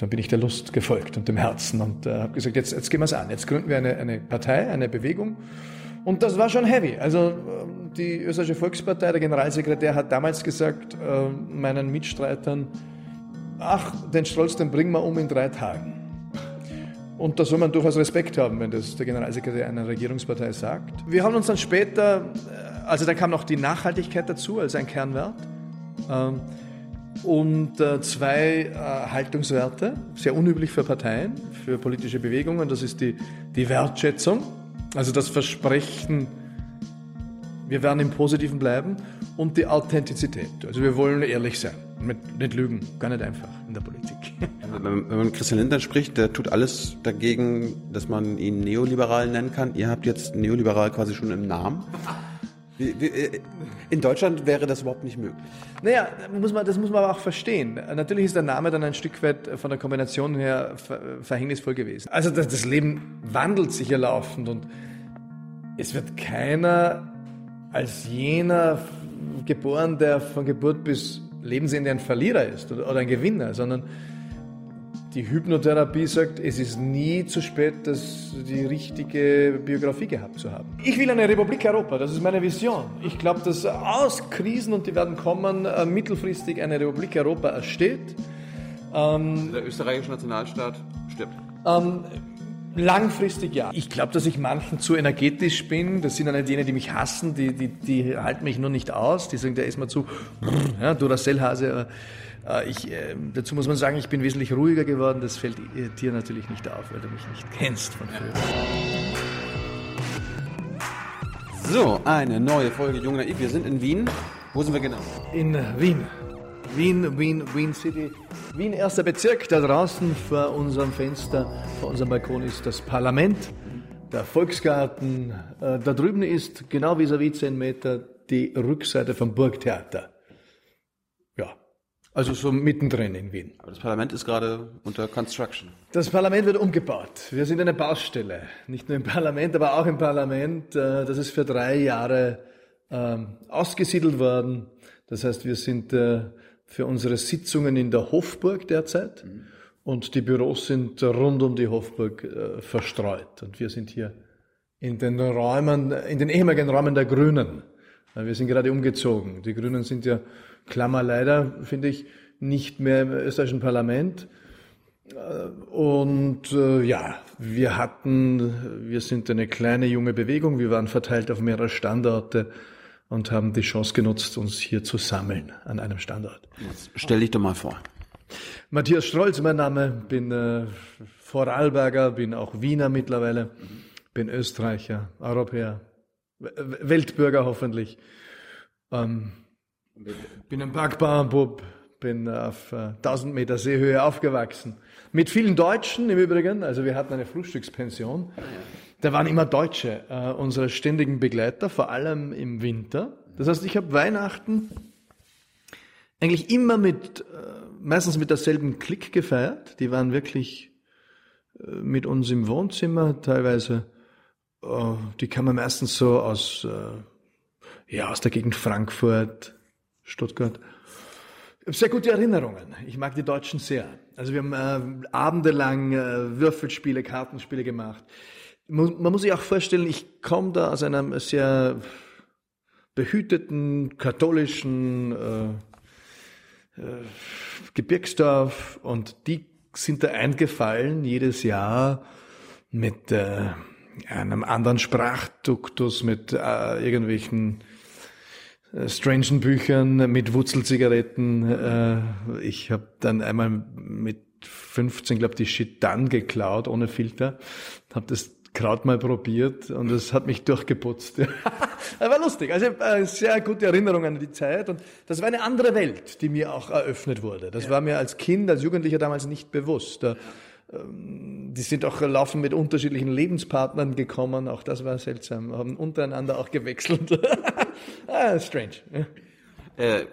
dann bin ich der Lust gefolgt und dem Herzen und äh, habe gesagt, jetzt, jetzt gehen wir es an. Jetzt gründen wir eine, eine Partei, eine Bewegung. Und das war schon heavy. Also ähm, die österreichische Volkspartei, der Generalsekretär hat damals gesagt, äh, meinen Mitstreitern, ach, den Strolz, den bringen wir um in drei Tagen. Und da soll man durchaus Respekt haben, wenn das der Generalsekretär einer Regierungspartei sagt. Wir haben uns dann später, äh, also da kam noch die Nachhaltigkeit dazu als ein Kernwert. Ähm, und äh, zwei äh, Haltungswerte, sehr unüblich für Parteien, für politische Bewegungen. Das ist die, die Wertschätzung, also das Versprechen, wir werden im Positiven bleiben und die Authentizität. Also wir wollen ehrlich sein, mit, nicht lügen, gar nicht einfach in der Politik. Wenn man Christian Lindner spricht, der tut alles dagegen, dass man ihn neoliberal nennen kann. Ihr habt jetzt neoliberal quasi schon im Namen. Äh, in Deutschland wäre das überhaupt nicht möglich. Naja, muss man, das muss man aber auch verstehen. Natürlich ist der Name dann ein Stück weit von der Kombination her verhängnisvoll gewesen. Also das, das Leben wandelt sich ja laufend und es wird keiner als jener geboren, der von Geburt bis Lebensende ein Verlierer ist oder ein Gewinner, sondern die Hypnotherapie sagt, es ist nie zu spät, das, die richtige Biografie gehabt zu haben. Ich will eine Republik Europa, das ist meine Vision. Ich glaube, dass aus Krisen, und die werden kommen, äh, mittelfristig eine Republik Europa ersteht. Ähm, Der österreichische Nationalstaat stirbt. Ähm, Langfristig ja. Ich glaube, dass ich manchen zu energetisch bin. Das sind dann nicht jene, die mich hassen, die, die, die halten mich nur nicht aus. Die sagen, der ist mir zu, ja, Duracell-Hase. Äh, ich, äh, dazu muss man sagen, ich bin wesentlich ruhiger geworden. Das fällt dir natürlich nicht auf, weil du mich nicht kennst von früher. So, eine neue Folge Jung Naiv. Wir sind in Wien. Wo sind wir genau? In Wien. Wien, Wien, Wien City. Wien, erster Bezirk. Da draußen vor unserem Fenster, vor unserem Balkon ist das Parlament, der Volksgarten. Äh, da drüben ist, genau vis-à-vis -vis 10 Meter, die Rückseite vom Burgtheater. Also so mittendrin in Wien. Aber das Parlament ist gerade unter Construction. Das Parlament wird umgebaut. Wir sind eine Baustelle. Nicht nur im Parlament, aber auch im Parlament. Äh, das ist für drei Jahre ähm, ausgesiedelt worden. Das heißt, wir sind äh, für unsere Sitzungen in der Hofburg derzeit. Mhm. Und die Büros sind rund um die Hofburg äh, verstreut. Und wir sind hier in den Räumen, in den ehemaligen Räumen der Grünen. Wir sind gerade umgezogen. Die Grünen sind ja Klammer leider, finde ich, nicht mehr im österreichischen Parlament. Und äh, ja, wir hatten, wir sind eine kleine junge Bewegung, wir waren verteilt auf mehrere Standorte und haben die Chance genutzt, uns hier zu sammeln an einem Standort. Jetzt stell dich doch mal vor. Matthias Strolz, mein Name, bin äh, Vorarlberger, bin auch Wiener mittlerweile, bin Österreicher, Europäer, Weltbürger hoffentlich. Ähm, bin ein Bergbauernbub, bin auf 1000 äh, Meter Seehöhe aufgewachsen. Mit vielen Deutschen im Übrigen, also wir hatten eine Frühstückspension. Da waren immer Deutsche, äh, unsere ständigen Begleiter, vor allem im Winter. Das heißt, ich habe Weihnachten eigentlich immer mit, äh, meistens mit derselben Klick gefeiert. Die waren wirklich äh, mit uns im Wohnzimmer, teilweise, äh, die kamen meistens so aus, äh, ja, aus der Gegend Frankfurt, Stuttgart. Sehr gute Erinnerungen. Ich mag die Deutschen sehr. Also wir haben äh, abendelang äh, Würfelspiele, Kartenspiele gemacht. Man, muss sich auch vorstellen, ich komme da aus einem sehr behüteten, katholischen äh, äh, Gebirgsdorf und die sind da eingefallen jedes Jahr mit äh, einem anderen Sprachduktus, mit äh, irgendwelchen strangen Büchern mit Wurzelzigaretten. Äh, ich habe dann einmal mit 15, glaube die Shit dann geklaut, ohne Filter. Habe das Kraut mal probiert und es hat mich durchgeputzt. war lustig. Also äh, sehr gute Erinnerungen an die Zeit und das war eine andere Welt, die mir auch eröffnet wurde. Das ja. war mir als Kind, als Jugendlicher damals nicht bewusst. Ähm, die sind auch laufen mit unterschiedlichen Lebenspartnern gekommen, auch das war seltsam, haben untereinander auch gewechselt. ah, strange. Äh,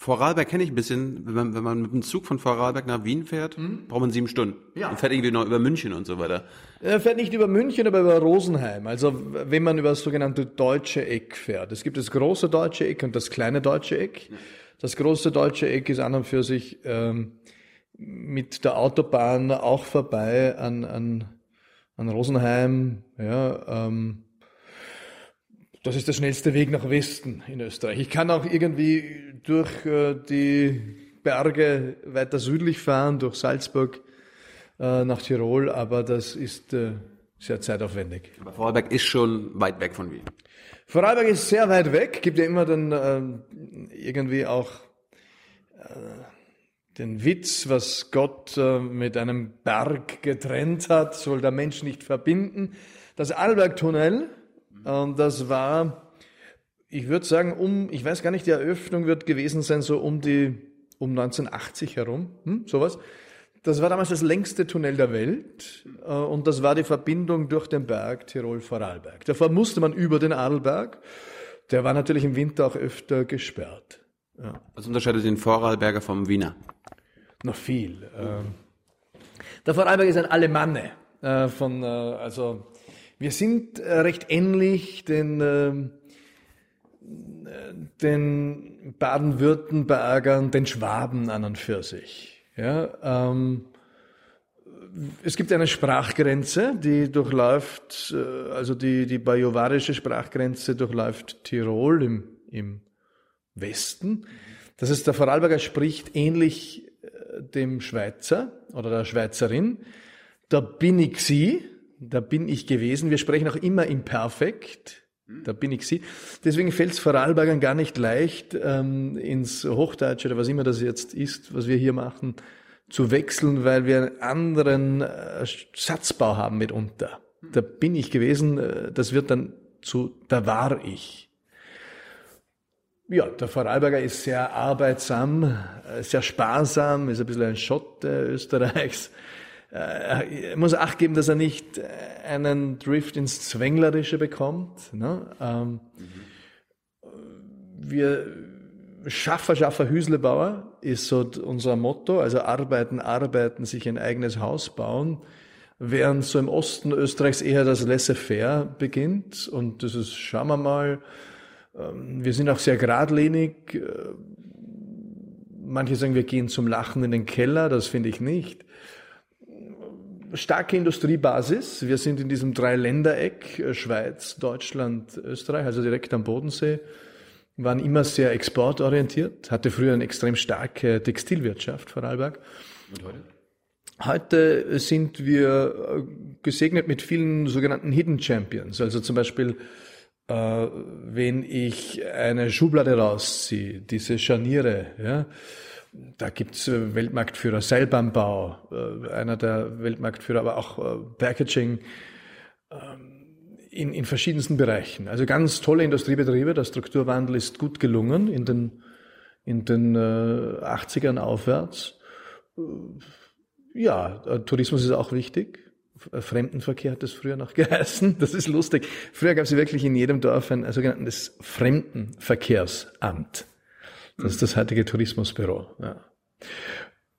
Vorarlberg kenne ich ein bisschen. Wenn man, wenn man mit dem Zug von Vorarlberg nach Wien fährt, mhm. braucht man sieben Stunden. Ja. Und fährt irgendwie noch über München und so weiter. Er fährt nicht über München, aber über Rosenheim. Also wenn man über das sogenannte deutsche Eck fährt. Es gibt das große deutsche Eck und das kleine deutsche Eck. Ja. Das große deutsche Eck ist an und für sich ähm, mit der Autobahn auch vorbei an, an, an Rosenheim. Ja, ähm, das ist der schnellste Weg nach Westen in Österreich. Ich kann auch irgendwie durch äh, die Berge weiter südlich fahren, durch Salzburg äh, nach Tirol, aber das ist äh, sehr zeitaufwendig. Aber Vorarlberg ist schon weit weg von Wien. Vorarlberg ist sehr weit weg, gibt ja immer dann äh, irgendwie auch äh, den Witz, was Gott äh, mit einem Berg getrennt hat, soll der Mensch nicht verbinden. Das Arlbergtunnel, und das war, ich würde sagen, um, ich weiß gar nicht, die Eröffnung wird gewesen sein, so um die, um 1980 herum, hm, sowas. Das war damals das längste Tunnel der Welt äh, und das war die Verbindung durch den Berg Tirol-Vorarlberg. Davor musste man über den Adelberg. Der war natürlich im Winter auch öfter gesperrt. Ja. Was unterscheidet den Vorarlberger vom Wiener? Noch viel. Ähm, der Vorarlberg ist ein Alemanne. Äh, von, äh, also wir sind recht ähnlich den, den Baden-Württembergern, den Schwaben an und für sich. Ja, ähm, es gibt eine Sprachgrenze, die durchläuft, äh, also die, die bajuwarische Sprachgrenze durchläuft Tirol im, im Westen. Das heißt, der Vorarlberger spricht ähnlich äh, dem Schweizer oder der Schweizerin. Da bin ich sie, da bin ich gewesen. Wir sprechen auch immer im Perfekt. Da bin ich sie. Deswegen fällt es Vorarlbergern gar nicht leicht, ähm, ins Hochdeutsche oder was immer das jetzt ist, was wir hier machen, zu wechseln, weil wir einen anderen äh, Satzbau haben mitunter. Da bin ich gewesen, äh, das wird dann zu da war ich. Ja, der Vorarlberger ist sehr arbeitsam, äh, sehr sparsam, ist ein bisschen ein Schott Österreichs äh, er muss Acht geben, dass er nicht äh, einen Drift ins Zwänglerische bekommt. Ne? Ähm, Wir Schaffer, Schaffer, Hüslebauer ist so unser Motto. Also arbeiten, arbeiten, sich ein eigenes Haus bauen. Während so im Osten Österreichs eher das Laissez-faire beginnt. Und das ist, schauen wir mal, wir sind auch sehr geradlinig. Äh, manche sagen, wir gehen zum Lachen in den Keller. Das finde ich nicht starke Industriebasis. Wir sind in diesem Dreiländereck, äh, Schweiz, Deutschland, Österreich, also direkt am Bodensee, waren immer sehr exportorientiert, hatte früher eine extrem starke Textilwirtschaft, Vorarlberg. Und heute? Heute sind wir äh, gesegnet mit vielen sogenannten Hidden Champions. Also zum Beispiel, wenn ich eine Schublade rausziehe, diese Scharniere, ja, da gibt's äh, Weltmarktführer, Seilbahnbau, äh, einer der Weltmarktführer, aber auch äh, Packaging ähm, in, in verschiedensten Bereichen. Also ganz tolle Industriebetriebe. Der Strukturwandel ist gut gelungen in den, in den 80ern aufwärts. Ja, Tourismus ist auch wichtig. Fremdenverkehr hat das früher noch geheißen. Das ist lustig. Früher gab es wirklich in jedem Dorf ein sogenanntes Fremdenverkehrsamt. Das ist das heutige Tourismusbüro. Ja.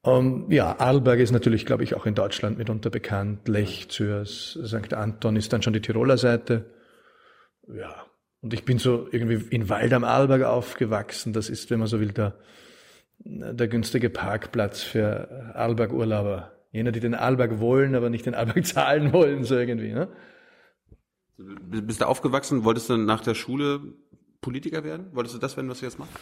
Um, ja, Arlberg ist natürlich, glaube ich, auch in Deutschland mitunter bekannt. Lech, Zürs, St. Anton ist dann schon die Tiroler Seite. Ja. Und ich bin so irgendwie in Wald am Arlberg aufgewachsen. Das ist, wenn man so will, der, der günstige Parkplatz für Arlberg-Urlauber. Jener, die den Arlberg wollen, aber nicht den Arlberg zahlen wollen, so irgendwie. Ne? Bist du aufgewachsen? Wolltest du nach der Schule Politiker werden? Wolltest du das werden, was du jetzt machst?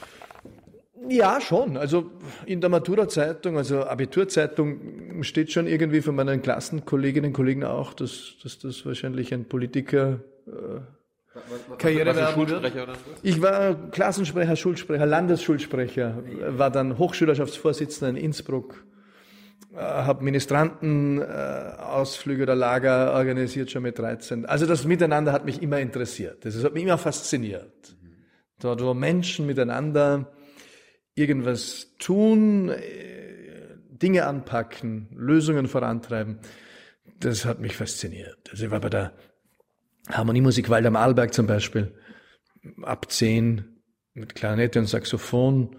Ja, schon. Also in der Matura-Zeitung, also Abiturzeitung, steht schon irgendwie von meinen Klassenkolleginnen und Kollegen auch, dass, dass das wahrscheinlich ein Politiker äh, Karriere werden wird. Ich war Klassensprecher, Schulsprecher, Landesschulsprecher, war dann Hochschülerschaftsvorsitzender in Innsbruck, habe Ministrantenausflüge äh, oder Lager organisiert schon mit 13. Also das Miteinander hat mich immer interessiert. Das hat mich immer fasziniert. Dort, wo Menschen miteinander irgendwas tun, äh, Dinge anpacken, Lösungen vorantreiben, das hat mich fasziniert. Also ich war bei der Harmoniemusik Wald am Arlberg zum Beispiel, ab zehn, mit Klarinette und Saxophon.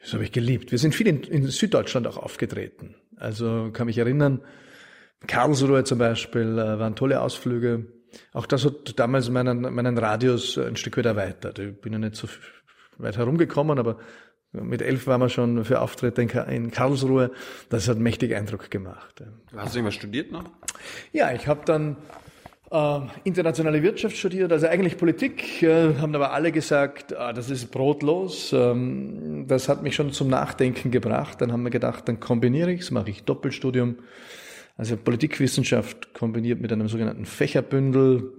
Das habe ich geliebt. Wir sind viel in, in Süddeutschland auch aufgetreten. Also kann mich erinnern, Karlsruhe zum Beispiel äh, waren tolle Ausflüge. Auch das hat damals meinen, meinen Radius ein Stück weit erweitert. Ich bin ja nicht so weit herumgekommen, aber Mit elf waren wir schon für Auftritte in Karlsruhe. Das hat mächtig Eindruck gemacht. Hast du irgendwas studiert noch? Ja, ich habe dann äh, internationale Wirtschaft studiert, also eigentlich Politik, äh, haben aber alle gesagt, ah, das ist brotlos. Ähm, das hat mich schon zum Nachdenken gebracht. Dann haben wir gedacht, dann kombiniere ich es, mache ich Doppelstudium. Also Politikwissenschaft kombiniert mit einem sogenannten Fächerbündel.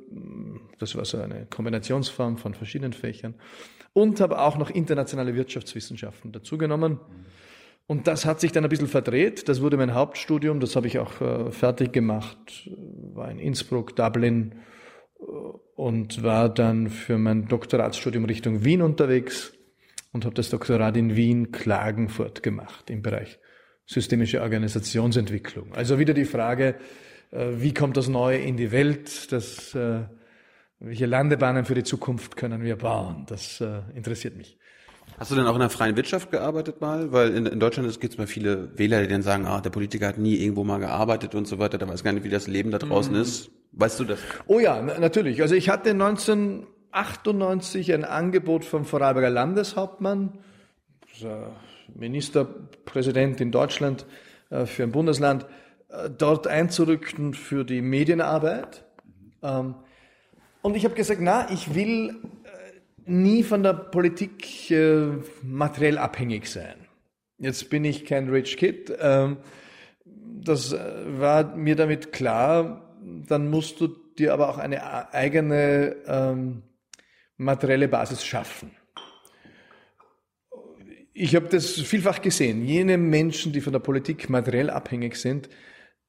Das war so eine Kombinationsform von verschiedenen Fächern und habe auch noch internationale Wirtschaftswissenschaften dazugenommen. Und das hat sich dann ein bisschen verdreht. Das wurde mein Hauptstudium. Das habe ich auch äh, fertig gemacht. War in Innsbruck, Dublin äh, und war dann für mein Doktoratsstudium Richtung Wien unterwegs und habe das Doktorat in Wien Klagenfurt gemacht im Bereich systemische Organisationsentwicklung. Also wieder die Frage, äh, wie kommt das Neue in die Welt? Das äh, welche Landebahnen für die Zukunft können wir bauen? Das äh, interessiert mich. Hast du denn auch in der freien Wirtschaft gearbeitet mal? Weil in, in Deutschland gibt es mal viele Wähler, die dann sagen, ah, der Politiker hat nie irgendwo mal gearbeitet und so weiter, der weiß gar nicht, wie das Leben da draußen mhm. ist. Weißt du das? Oh ja, natürlich. Also ich hatte 1998 ein Angebot vom Vorarlberger Landeshauptmann, Ministerpräsident in Deutschland äh, für ein Bundesland, äh, dort einzurücken für die Medienarbeit. Mhm. Und ich habe gesagt, na, ich will nie von der Politik äh, materiell abhängig sein. Jetzt bin ich kein Rich Kid. Ähm, das äh, war mir damit klar. Dann musst du dir aber auch eine eigene ähm, materielle Basis schaffen. Ich habe das vielfach gesehen. Jene Menschen, die von der Politik materiell abhängig sind,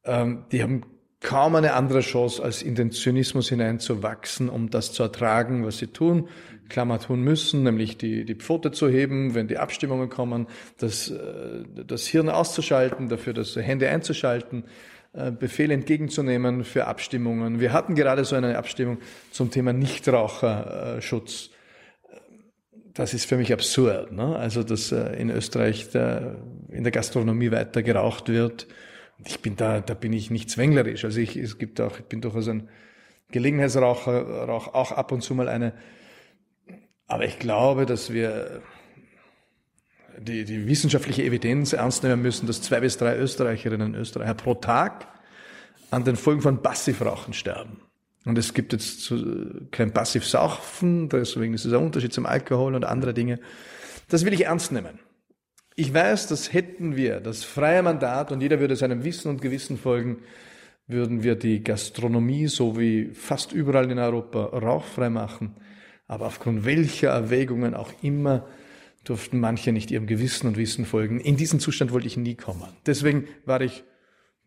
ähm, die haben kaum eine andere Chance, als in den Zynismus hineinzuwachsen, um das zu ertragen, was sie tun, Klammer tun müssen, nämlich die, die Pfote zu heben, wenn die Abstimmungen kommen, das, äh, das Hirn auszuschalten, dafür das Hände einzuschalten, äh, Befehle entgegenzunehmen für Abstimmungen. Wir hatten gerade so eine Abstimmung zum Thema Nichtraucherschutz. Das ist für mich absurd. Ne? Also, dass äh, in Österreich der, in der Gastronomie weiter geraucht wird ich bin da, da bin ich nicht zwänglerisch. Also ich, es gibt auch, ich bin durchaus ein Gelegenheitsraucher, rauch auch ab und zu mal eine. Aber ich glaube, dass wir die, die wissenschaftliche Evidenz ernst nehmen müssen, dass zwei bis drei Österreicherinnen und Österreicher pro Tag an den Folgen von Passivrauchen sterben. Und es gibt jetzt kein Passivsaufen, deswegen ist es ein Unterschied zum Alkohol und andere Dinge. Das will ich ernst nehmen. Ich weiß, dass hätten wir das freie Mandat und jeder würde seinem Wissen und Gewissen folgen, würden wir die Gastronomie so wie fast überall in Europa rauchfrei machen. Aber aufgrund welcher Erwägungen auch immer durften manche nicht ihrem Gewissen und Wissen folgen. In diesen Zustand wollte ich nie kommen. Deswegen war ich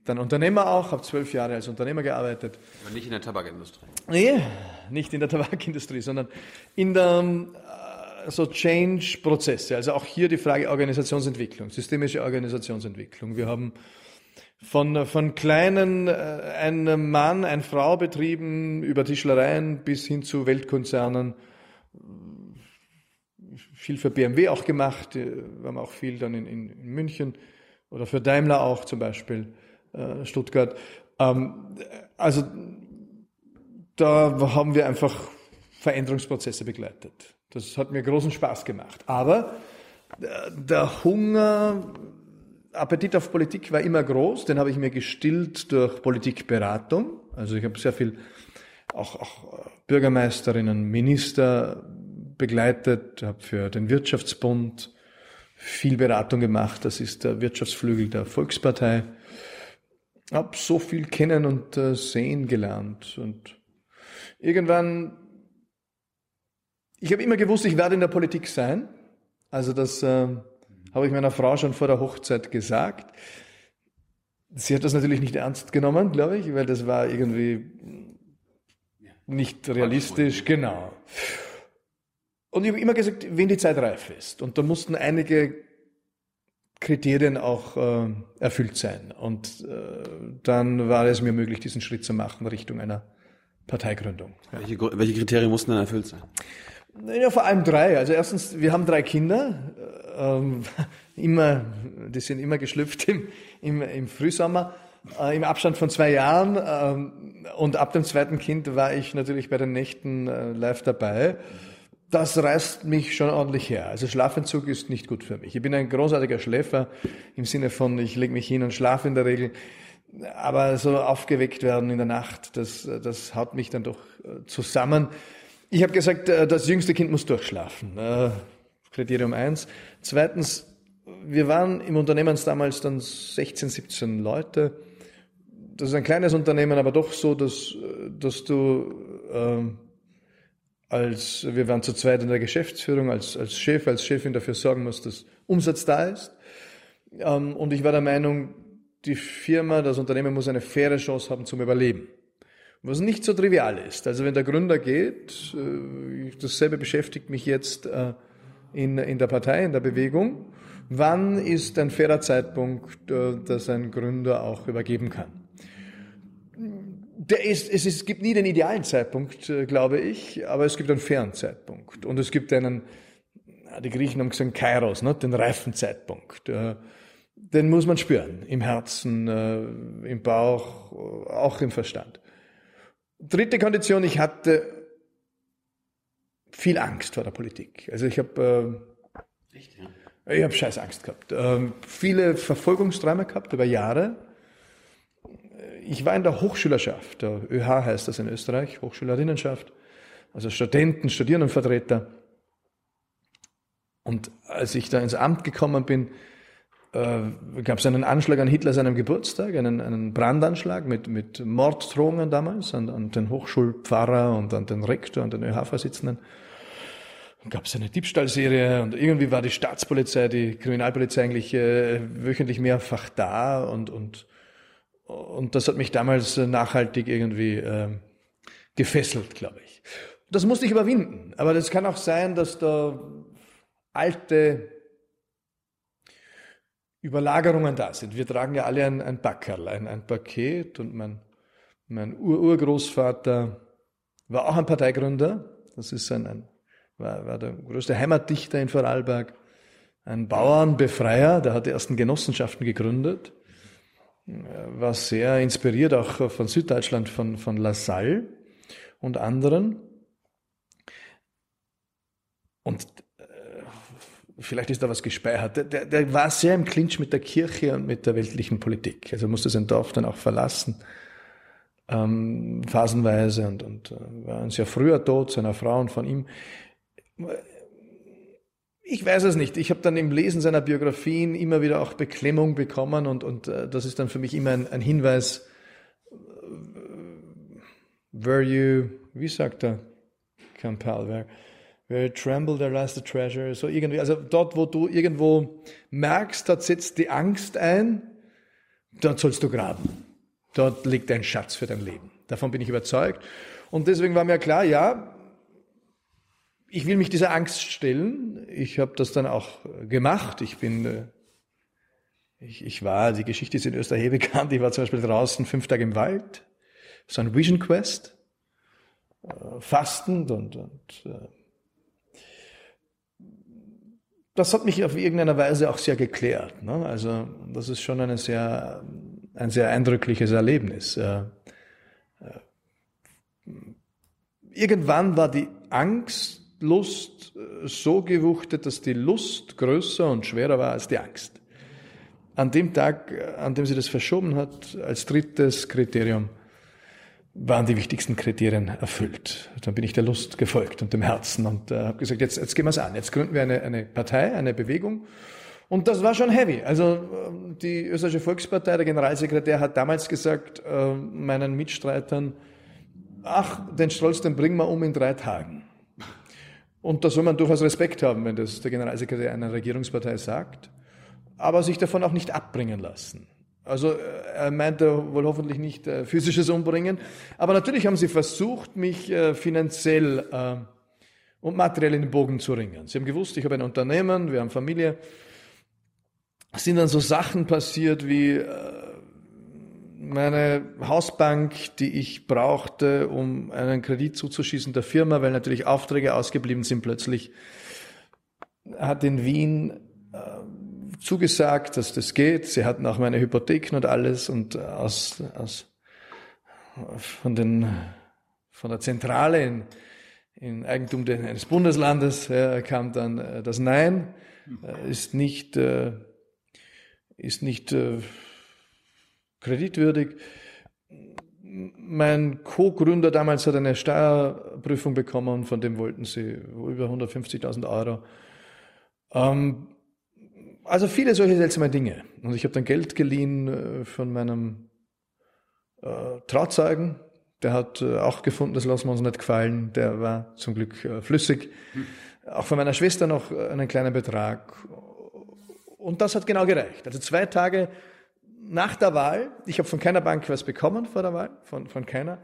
dann Unternehmer auch, habe zwölf Jahre als Unternehmer gearbeitet. Aber nicht in der Tabakindustrie. Nee, nicht in der Tabakindustrie, sondern in der so Change-Prozesse. Also auch hier die Frage Organisationsentwicklung, systemische Organisationsentwicklung. Wir haben von, von kleinen, äh, ein Mann, ein Frau Betrieben über Tischlereien bis hin zu Weltkonzernen viel für BMW auch gemacht. Wir haben auch viel dann in, in, in München oder für Daimler auch zum Beispiel, äh, Stuttgart. Ähm, also da haben wir einfach Veränderungsprozesse begleitet. Das hat mir großen Spaß gemacht. Aber äh, der Hunger, Appetit auf Politik war immer groß. Den habe ich mir gestillt durch Politikberatung. Also ich habe sehr viel auch, auch äh, Bürgermeisterinnen, Minister begleitet, habe für den Wirtschaftsbund viel Beratung gemacht. Das ist der Wirtschaftsflügel der Volkspartei. Hab so viel kennen und äh, sehen gelernt und irgendwann ich habe immer gewusst, ich werde in der Politik sein. Also das äh, habe ich meiner Frau schon vor der Hochzeit gesagt. Sie hat das natürlich nicht ernst genommen, glaube ich, weil das war irgendwie nicht realistisch. Genau. Und ich habe immer gesagt, wenn die Zeit reif ist. Und da mussten einige Kriterien auch äh, erfüllt sein. Und äh, dann war es mir möglich, diesen Schritt zu machen Richtung einer Parteigründung. Ja. Welche, welche Kriterien mussten dann erfüllt sein? Ja, vor allem drei. Also erstens, wir haben drei Kinder, ähm, immer, die sind immer geschlüpft im, im, im Frühsommer, äh, im Abstand von zwei Jahren. Ähm, und ab dem zweiten Kind war ich natürlich bei den Nächten äh, live dabei. das reißt mich schon ordentlich her. Also Schlafentzug ist nicht gut für mich. Ich bin ein großartiger Schläfer im Sinne von, ich lege mich hin und schlafe in der Regel. Aber so aufgeweckt werden in der Nacht, das, das haut mich dann doch äh, zusammen. Ich habe gesagt, äh, das jüngste Kind muss durchschlafen. Äh, Kriterium eins. Zweitens, wir waren im Unternehmen damals dann 16, 17 Leute. Das ist ein kleines Unternehmen, aber doch so, dass, dass du ähm, als, wir waren zu zweit in der Geschäftsführung, als, als Chef, als Chefin dafür sorgen muss, dass Umsatz da ist. Ähm, und ich war der Meinung, die Firma, das Unternehmen muss eine faire Chance haben zum Überleben. Was nicht so trivial ist. Also wenn der Gründer geht, äh, dasselbe beschäftigt mich jetzt äh, in, der Partei, in der Bewegung. Wann ist ein fairer Zeitpunkt, äh, dass ein Gründer auch übergeben kann? der ist, es, ist, es gibt nie den idealen Zeitpunkt, glaube ich, aber es gibt einen fairen Zeitpunkt. Und es gibt einen, die Griechen haben gesagt Kairos, ne, den reifen Zeitpunkt. Den muss man spüren, im Herzen, im Bauch, auch im Verstand. Dritte Kondition, ich hatte viel Angst vor der Politik. Also ich habe Echt, ja? ich habe scheiß Angst gehabt. Ähm, viele Verfolgungsträume gehabt über Jahre ich war in der Hochschülerschaft, der ÖH heißt das in Österreich, Hochschülerinnenschaft, also Studenten, Studierendenvertreter. Und als ich da ins Amt gekommen bin, äh, gab es einen Anschlag an Hitler seinem Geburtstag, einen, einen Brandanschlag mit, mit Morddrohungen damals an, an den Hochschulpfarrer und an den Rektor und den ÖH-Vorsitzenden. gab es eine Diebstahlserie und irgendwie war die Staatspolizei, die Kriminalpolizei eigentlich äh, wöchentlich mehrfach da und, und und das hat mich damals nachhaltig irgendwie äh, gefesselt, glaube ich. Das musste ich überwinden. Aber das kann auch sein, dass da alte Überlagerungen da sind. Wir tragen ja alle ein, ein Backerl, ein, ein Paket und mein, mein Ur-Urgroßvater war auch ein Parteigründer. Das ist ein, ein war, war der größte Heimatdichter in Vorarlberg, ein Bauernbefreier, der hat die ersten Genossenschaften gegründet war sehr inspiriert auch von Süddeutschland, von, von Lassalle und anderen. Und vielleicht ist da was gespeichert. Der, der, war sehr im Clinch mit der Kirche und mit der weltlichen Politik. Also musste sein Dorf dann auch verlassen, ähm, phasenweise und, und äh, war ein sehr früher Tod seiner Frau und von ihm. Ich weiß es nicht. Ich habe dann im Lesen seiner Biografien immer wieder auch Beklemmung bekommen und, und äh, das ist dann für mich immer ein, ein Hinweis, äh, where you, wie sagt er, Campbell, where, where tremble, there lies the treasure, so irgendwie, also dort, wo du irgendwo merkst, dort setzt die Angst ein, dort sollst du graben. Dort liegt ein Schatz für dein Leben. Davon bin ich überzeugt. Und deswegen war mir klar, ja, ich will mich dieser Angst stellen. Ich habe das dann auch gemacht. Ich bin, äh, ich, ich war, die Geschichte ist in Österreich bekannt. Ich war zum Beispiel draußen fünf Tage im Wald, so ein Vision Quest, äh, fastend und, und äh, das hat mich auf irgendeine Weise auch sehr geklärt. Ne? Also das ist schon eine sehr, ein sehr eindrückliches Erlebnis. Äh, äh, irgendwann war die Angst Lust äh, so gewuchtet, dass die Lust größer und schwerer war als die Angst. An dem Tag, an dem sie das verschoben hat, als drittes Kriterium, waren die wichtigsten Kriterien erfüllt. Dann bin ich der Lust gefolgt und dem Herzen und äh, habe gesagt, jetzt, jetzt gehen wir es an. Jetzt gründen wir eine, eine Partei, eine Bewegung. Und das war schon heavy. Also äh, die österreichische Volkspartei, der Generalsekretär hat damals gesagt, äh, meinen Mitstreitern, ach, den Strolz, den bringen wir um in drei Tagen. Und da soll man durchaus Respekt haben, wenn das der Generalsekretär einer Regierungspartei sagt, aber sich davon auch nicht abbringen lassen. Also äh, er meinte wohl hoffentlich nicht äh, physisches Umbringen, aber natürlich haben sie versucht, mich äh, finanziell äh, und materiell in den Bogen zu ringen. Sie haben gewusst, ich habe ein Unternehmen, wir haben Familie. Es sind dann so Sachen passiert wie äh, meine Hausbank, die ich brauchte, um einen Kredit zuzuschießen der Firma, weil natürlich Aufträge ausgeblieben sind plötzlich, hat in Wien zugesagt, dass das geht. Sie hatten auch meine Hypotheken und alles und aus, aus von den von der Zentrale in, in Eigentum eines Bundeslandes äh, kam dann äh, das Nein, äh, ist nicht, äh, ist nicht äh, kreditwürdig. Mein Co-Gründer damals hat eine Steuerprüfung bekommen, von dem wollten sie über 150.000 Euro. Ähm, also viele solche seltsame Dinge. Und ich habe dann Geld geliehen äh, von meinem äh, Trauzeugen, der hat äh, auch gefunden, das lassen wir uns nicht gefallen. Der war zum Glück äh, flüssig. Hm. Auch von meiner Schwester noch äh, einen kleinen Betrag. Und das hat genau gereicht. Also zwei Tage nach der Wahl, ich habe von keiner Bank was bekommen vor der Wahl, von, von keiner.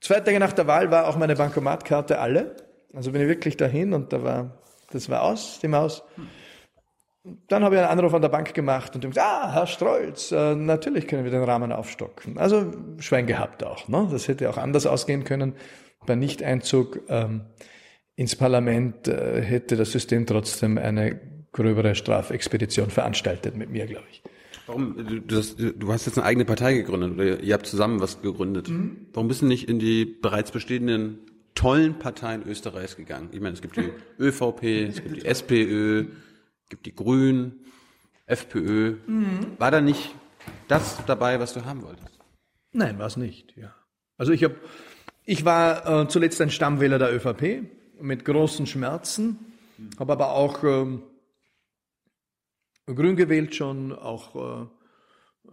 Zwei Tage nach der Wahl war auch meine Bankomatkarte alle. Also bin ich wirklich dahin und da war, das war aus, die Maus. Dann habe ich einen Anruf an der Bank gemacht und gesagt, ah, Herr Strolz, äh, natürlich können wir den Rahmen aufstocken. Also Schwein gehabt auch. Ne? Das hätte auch anders ausgehen können. Bei Nichteinzug ähm, ins Parlament äh, hätte das System trotzdem eine gröbere Strafexpedition veranstaltet mit mir, glaube ich. Warum? Du, hast, du hast jetzt eine eigene Partei gegründet oder ihr habt zusammen was gegründet. Mhm. Warum bist du nicht in die bereits bestehenden tollen Parteien Österreichs gegangen? Ich meine, es gibt die ÖVP, es gibt die SPÖ, gibt die Grünen, FPÖ. Mhm. War da nicht das dabei, was du haben wolltest? Nein, war es nicht, ja. Also ich habe, ich war äh, zuletzt ein Stammwähler der ÖVP mit großen Schmerzen, mhm. habe aber auch ähm, grün gewählt schon, auch äh,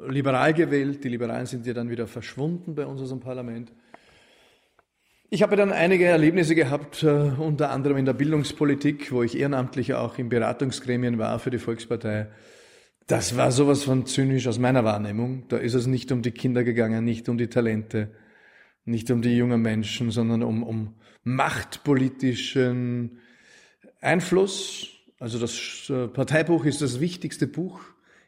liberal gewählt. Die Liberalen sind ja dann wieder verschwunden bei uns aus dem Parlament. Ich habe dann einige Erlebnisse gehabt, äh, unter anderem in der Bildungspolitik, wo ich ehrenamtlich auch in Beratungsgremien war für die Volkspartei. Das war sowas von zynisch aus meiner Wahrnehmung. Da ist es nicht um die Kinder gegangen, nicht um die Talente, nicht um die jungen Menschen, sondern um, um machtpolitischen Einfluss. Also das äh, Parteibuch ist das wichtigste Buch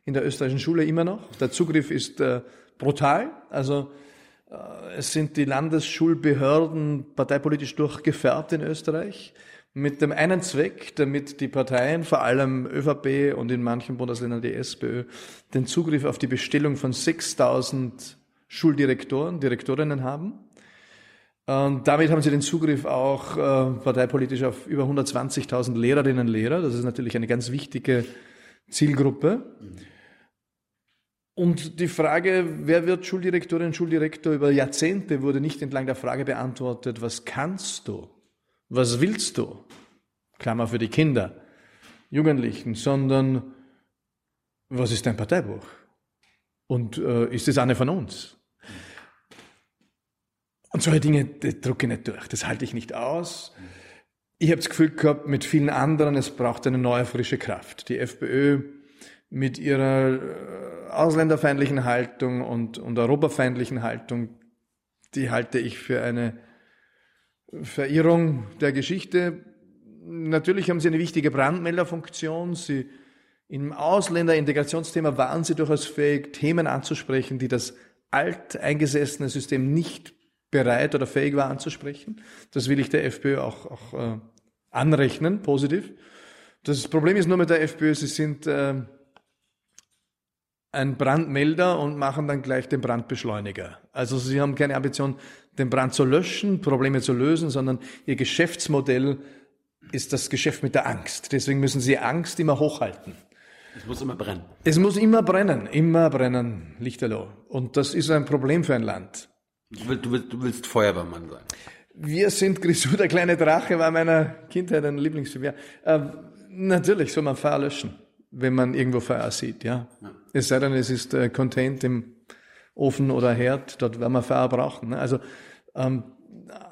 in der österreichischen Schule immer noch. Der Zugriff ist äh, brutal. Also es sind die Landesschulbehörden parteipolitisch durchgefärbt in Österreich mit dem einen Zweck, damit die Parteien, vor allem ÖVP und in manchen Bundesländern die SPÖ, den Zugriff auf die Bestellung von 6000 Schuldirektoren, Direktorinnen haben. Und damit haben sie den Zugriff auch äh, parteipolitisch auf über 120.000 Lehrerinnen und Lehrer. Das ist natürlich eine ganz wichtige Zielgruppe. Mhm. Und die Frage, wer wird Schuldirektorin Schuldirektor über Jahrzehnte, wurde nicht entlang der Frage beantwortet, was kannst du? Was willst du? Klammer für die Kinder, Jugendlichen, sondern was ist dein Parteibuch? Und äh, ist es eine von uns? Und solche Dinge drucke ich nicht durch, das halte ich nicht aus. Ich habe das Gefühl gehabt, mit vielen anderen, es braucht eine neue, frische Kraft. Die FPÖ mit ihrer äh, ausländerfeindlichen Haltung und, und europafeindlichen Haltung, die halte ich für eine Verirrung der Geschichte. Natürlich haben sie eine wichtige Brandmelderfunktion. Sie, im Ausländerintegrationsthema waren sie durchaus fähig, Themen anzusprechen, die das alteingesessene System nicht bereit oder fähig war anzusprechen. Das will ich der FPÖ auch, auch äh, anrechnen, positiv. Das Problem ist nur mit der FPÖ, sie sind äh, ein Brandmelder und machen dann gleich den Brandbeschleuniger. Also sie haben keine Ambition, den Brand zu löschen, Probleme zu lösen, sondern ihr Geschäftsmodell ist das Geschäft mit der Angst. Deswegen müssen sie Angst immer hochhalten. Es muss immer brennen. Es muss immer brennen, immer brennen, Lichterloh. Und das ist ein Problem für ein Land. Du willst, du willst, du willst Feuerwehrmann sein. Wir sind Grisou, der kleine Drache, war meiner Kindheit ein Lieblingsfilm. Äh, natürlich soll man Feuer löschen wenn man irgendwo Feuer sieht, ja. ja. Es sei denn, es ist äh, contained im Ofen oder Herd, dort werden wir Feuer brauchen. Ne? Also, ähm,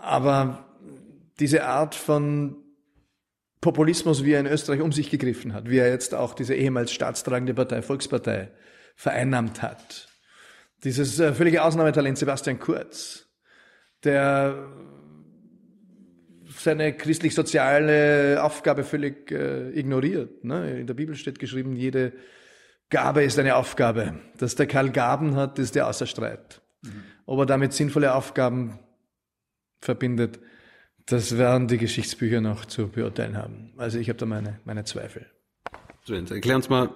aber diese Art von Populismus, wie er in Österreich um sich gegriffen hat, wie er jetzt auch diese ehemals staatstragende Partei, Volkspartei, vereinnahmt hat. Dieses äh, völlige Ausnahmetalent Sebastian Kurz, der seine christlich-soziale Aufgabe völlig äh, ignoriert. Ne? In der Bibel steht geschrieben, jede Gabe ist eine Aufgabe. Dass der Karl Gaben hat, ist der außer Streit. Mhm. Ob er damit sinnvolle Aufgaben verbindet, das werden die Geschichtsbücher noch zu beurteilen haben. Also ich habe da meine, meine Zweifel. So, jetzt erklär uns mal,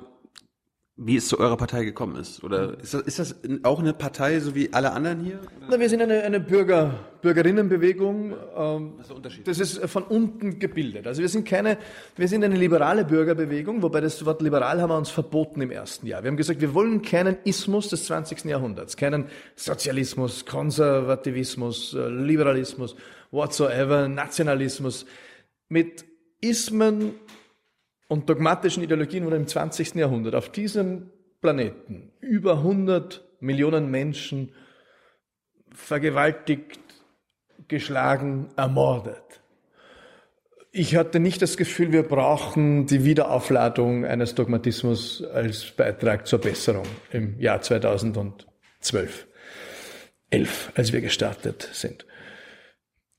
wie es zu eurer Partei gekommen ist. Oder ist das, ist das auch eine Partei, so wie alle anderen hier? Na, wir sind eine, eine Bürger, Bürgerinnenbewegung. Ähm, Was ist der Unterschied? Das ist von unten gebildet. Also wir sind keine, wir sind eine liberale Bürgerbewegung, wobei das Wort liberal haben wir uns verboten im ersten Jahr. Wir haben gesagt, wir wollen keinen Ismus des 20. Jahrhunderts, keinen Sozialismus, Konservativismus, äh, Liberalismus, whatsoever, Nationalismus. Mit Ismen und dogmatischen Ideologien wurden im 20. Jahrhundert auf diesem Planeten über 100 Millionen Menschen vergewaltigt, geschlagen, ermordet. Ich hatte nicht das Gefühl, wir brauchen die Wiederaufladung eines Dogmatismus als Beitrag zur Besserung im Jahr 2012, 11, als wir gestartet sind.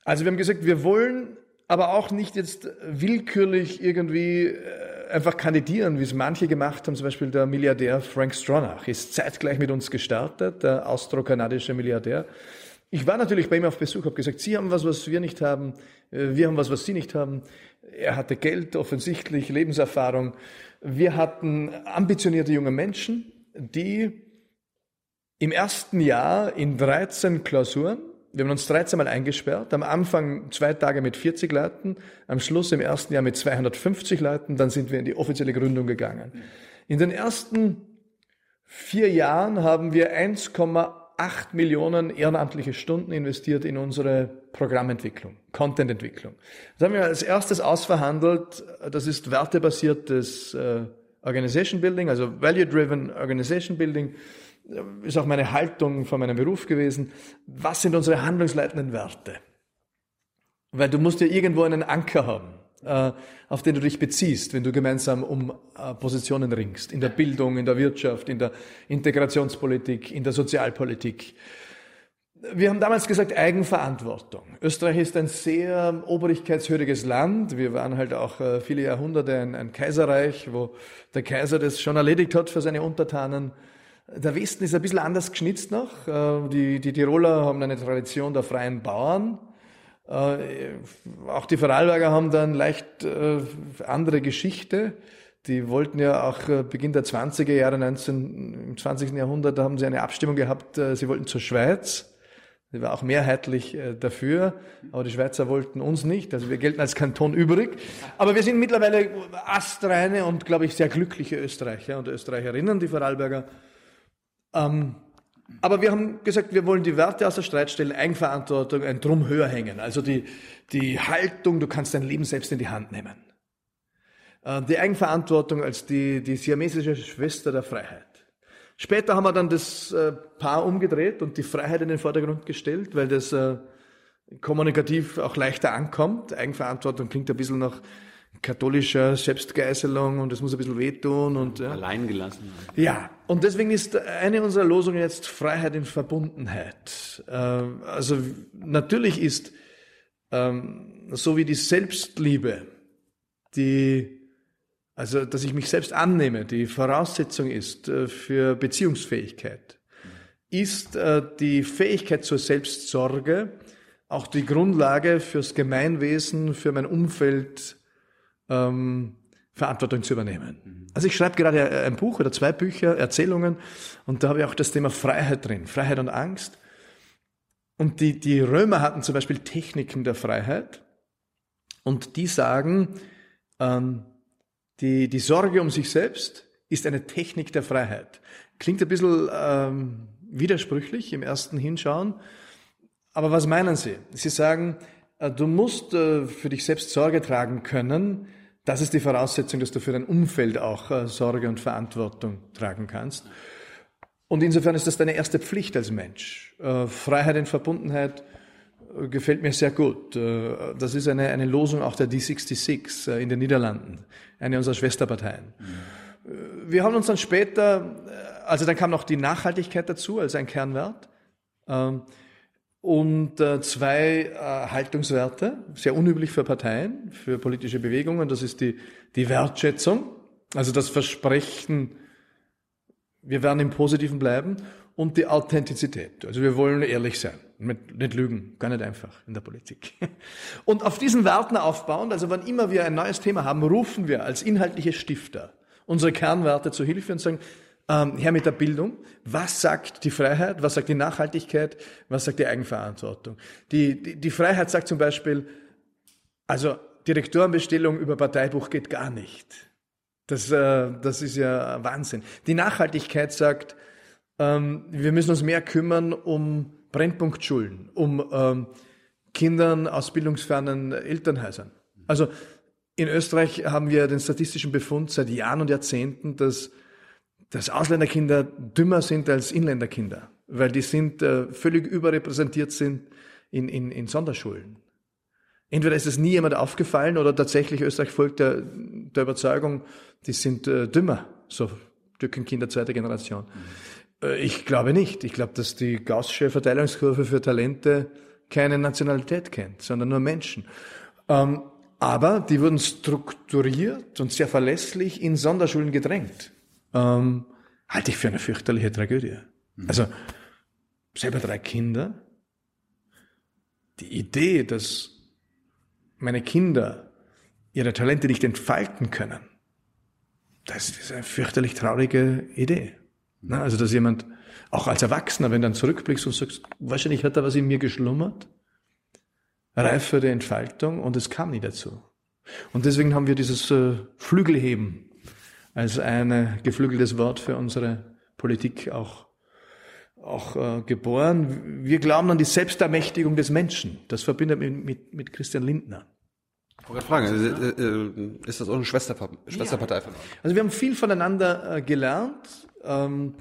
Also wir haben gesagt, wir wollen aber auch nicht jetzt willkürlich irgendwie äh, einfach kandidieren, wie es manche gemacht haben. Zum Beispiel der Milliardär Frank Stronach ist zeitgleich mit uns gestartet, der austro-kanadische Milliardär. Ich war natürlich bei ihm auf Besuch, habe gesagt, Sie haben was, was wir nicht haben, äh, wir haben was, was Sie nicht haben. Er hatte Geld, offensichtlich, Lebenserfahrung. Wir hatten ambitionierte junge Menschen, die im ersten Jahr in 13 Klausuren wir haben uns 13 Mal eingesperrt. Am Anfang zwei Tage mit 40 Leuten, am Schluss im ersten Jahr mit 250 Leuten. Dann sind wir in die offizielle Gründung gegangen. In den ersten vier Jahren haben wir 1,8 Millionen ehrenamtliche Stunden investiert in unsere Programmentwicklung, Contententwicklung. Das haben wir als erstes ausverhandelt. Das ist wertebasiertes äh, Organization Building, also Value-Driven Organization Building ist auch meine Haltung von meinem Beruf gewesen. Was sind unsere handlungsleitenden Werte? Weil du musst ja irgendwo einen Anker haben, äh, auf den du dich beziehst, wenn du gemeinsam um äh, Positionen ringst. In der Bildung, in der Wirtschaft, in der Integrationspolitik, in der Sozialpolitik. Wir haben damals gesagt Eigenverantwortung. Österreich ist ein sehr obrigkeitshöriges Land. Wir waren halt auch äh, viele Jahrhunderte ein, ein Kaiserreich, wo der Kaiser das schon erledigt hat für seine Untertanen. Der Westen ist ein bisschen anders geschnitzt noch. Äh, die, die Tiroler haben eine Tradition der freien Bauern. Äh, auch die Vorarlberger haben dann leicht äh, andere Geschichte. Die wollten ja auch Beginn der 20er Jahre, 19, im 20. Jahrhundert, da haben sie eine Abstimmung gehabt, sie wollten zur Schweiz. Sie war auch mehrheitlich dafür, aber die Schweizer wollten uns nicht. Also wir gelten als Kanton übrig. Aber wir sind mittlerweile astreine und, glaube ich, sehr glückliche Österreicher und Österreicherinnen, die Vorarlberger. Ähm, aber wir haben gesagt, wir wollen die Werte aus der Streit stellen, Eigenverantwortung, ein Drum höher hängen. Also die, die Haltung, du kannst dein Leben selbst in die Hand nehmen. Äh, die Eigenverantwortung als die, die siamesische Schwester der Freiheit. Später haben wir dann das äh, Paar umgedreht und die Freiheit in den Vordergrund gestellt, weil das äh, kommunikativ auch leichter ankommt. Eigenverantwortung klingt ein bisschen nach katholischer Selbstgeißelung und es muss ein bisschen wehtun und ja. allein gelassen. Ja, und deswegen ist eine unserer Losungen jetzt Freiheit in Verbundenheit. Ähm, also natürlich ist ähm, so wie die Selbstliebe, die also dass ich mich selbst annehme, die Voraussetzung ist äh, für Beziehungsfähigkeit, ist äh, die Fähigkeit zur Selbstsorge auch die Grundlage fürs Gemeinwesen, für mein Umfeld ähm, Verantwortung zu übernehmen. Also ich schreibe gerade ein Buch oder zwei Bücher, Erzählungen, und da habe ich auch das Thema Freiheit drin, Freiheit und Angst. Und die, die Römer hatten zum Beispiel Techniken der Freiheit, und die sagen, ähm, die, die Sorge um sich selbst ist eine Technik der Freiheit. Klingt ein bisschen ähm, widersprüchlich im ersten Hinschauen, aber was meinen Sie? Sie sagen, äh, du musst äh, für dich selbst Sorge tragen können, das ist die Voraussetzung, dass du für dein Umfeld auch äh, Sorge und Verantwortung tragen kannst. Und insofern ist das deine erste Pflicht als Mensch. Äh, Freiheit in Verbundenheit äh, gefällt mir sehr gut. Das ist eine, eine Losung auch der D66 in den Niederlanden, eine unserer Schwesterparteien. Wir haben uns dann später, also dann kam noch die Nachhaltigkeit dazu als ein Kernwert. Ähm, und äh, zwei äh, Haltungswerte, sehr unüblich für Parteien, für politische Bewegungen. Das ist die, die Wertschätzung, also das Versprechen, wir werden im Positiven bleiben und die Authentizität. Also wir wollen ehrlich sein, mit, nicht lügen, gar nicht einfach in der Politik. Und auf diesen Werten aufbauend, also wann immer wir ein neues Thema haben, rufen wir als inhaltliche Stifter unsere Kernwerte zu Hilfe und sagen, ähm, her mit der Bildung. Was sagt die Freiheit? Was sagt die Nachhaltigkeit? Was sagt die Eigenverantwortung? Die, die, die Freiheit sagt zum Beispiel, also Direktorenbestellung über Parteibuch geht gar nicht. Das, äh, das ist ja Wahnsinn. Die Nachhaltigkeit sagt, ähm, wir müssen uns mehr kümmern um Brennpunktschulen, um ähm, Kindern aus bildungsfernen Elternhäusern. Also in Österreich haben wir den statistischen Befund seit Jahren und Jahrzehnten, dass, dass Ausländerkinder dümmer sind als Inländerkinder, weil die sind äh, völlig überrepräsentiert sind in, in, in Sonderschulen. Entweder ist es nie jemand aufgefallen oder tatsächlich Österreich folgt der, der Überzeugung, die sind äh, dümmer, so Türkenkinder zweiter Generation. Äh, ich glaube nicht. Ich glaube, dass die Gaußsche Verteilungskurve für Talente keine Nationalität kennt, sondern nur Menschen. Ähm, aber die wurden strukturiert und sehr verlässlich in Sonderschulen gedrängt. Ähm, halte ich für eine fürchterliche Tragödie. Mhm. Also selber drei Kinder. Die Idee, dass meine Kinder ihre Talente nicht entfalten können, das ist eine fürchterlich traurige Idee. Also, dass jemand, auch als Erwachsener, wenn du dann zurückblickst und sagst, wahrscheinlich hat da was in mir geschlummert, reif für die Entfaltung und es kam nie dazu. Und deswegen haben wir dieses äh, Flügelheben als ein geflügeltes Wort für unsere Politik auch auch äh, geboren. Wir glauben an die Selbstermächtigung des Menschen. Das verbindet mit, mit, mit Christian Lindner. Ich wollte fragen, also, äh, äh, ist das auch eine Schwesterpa Schwesterpartei von euch? Also wir haben viel voneinander äh, gelernt. Ähm,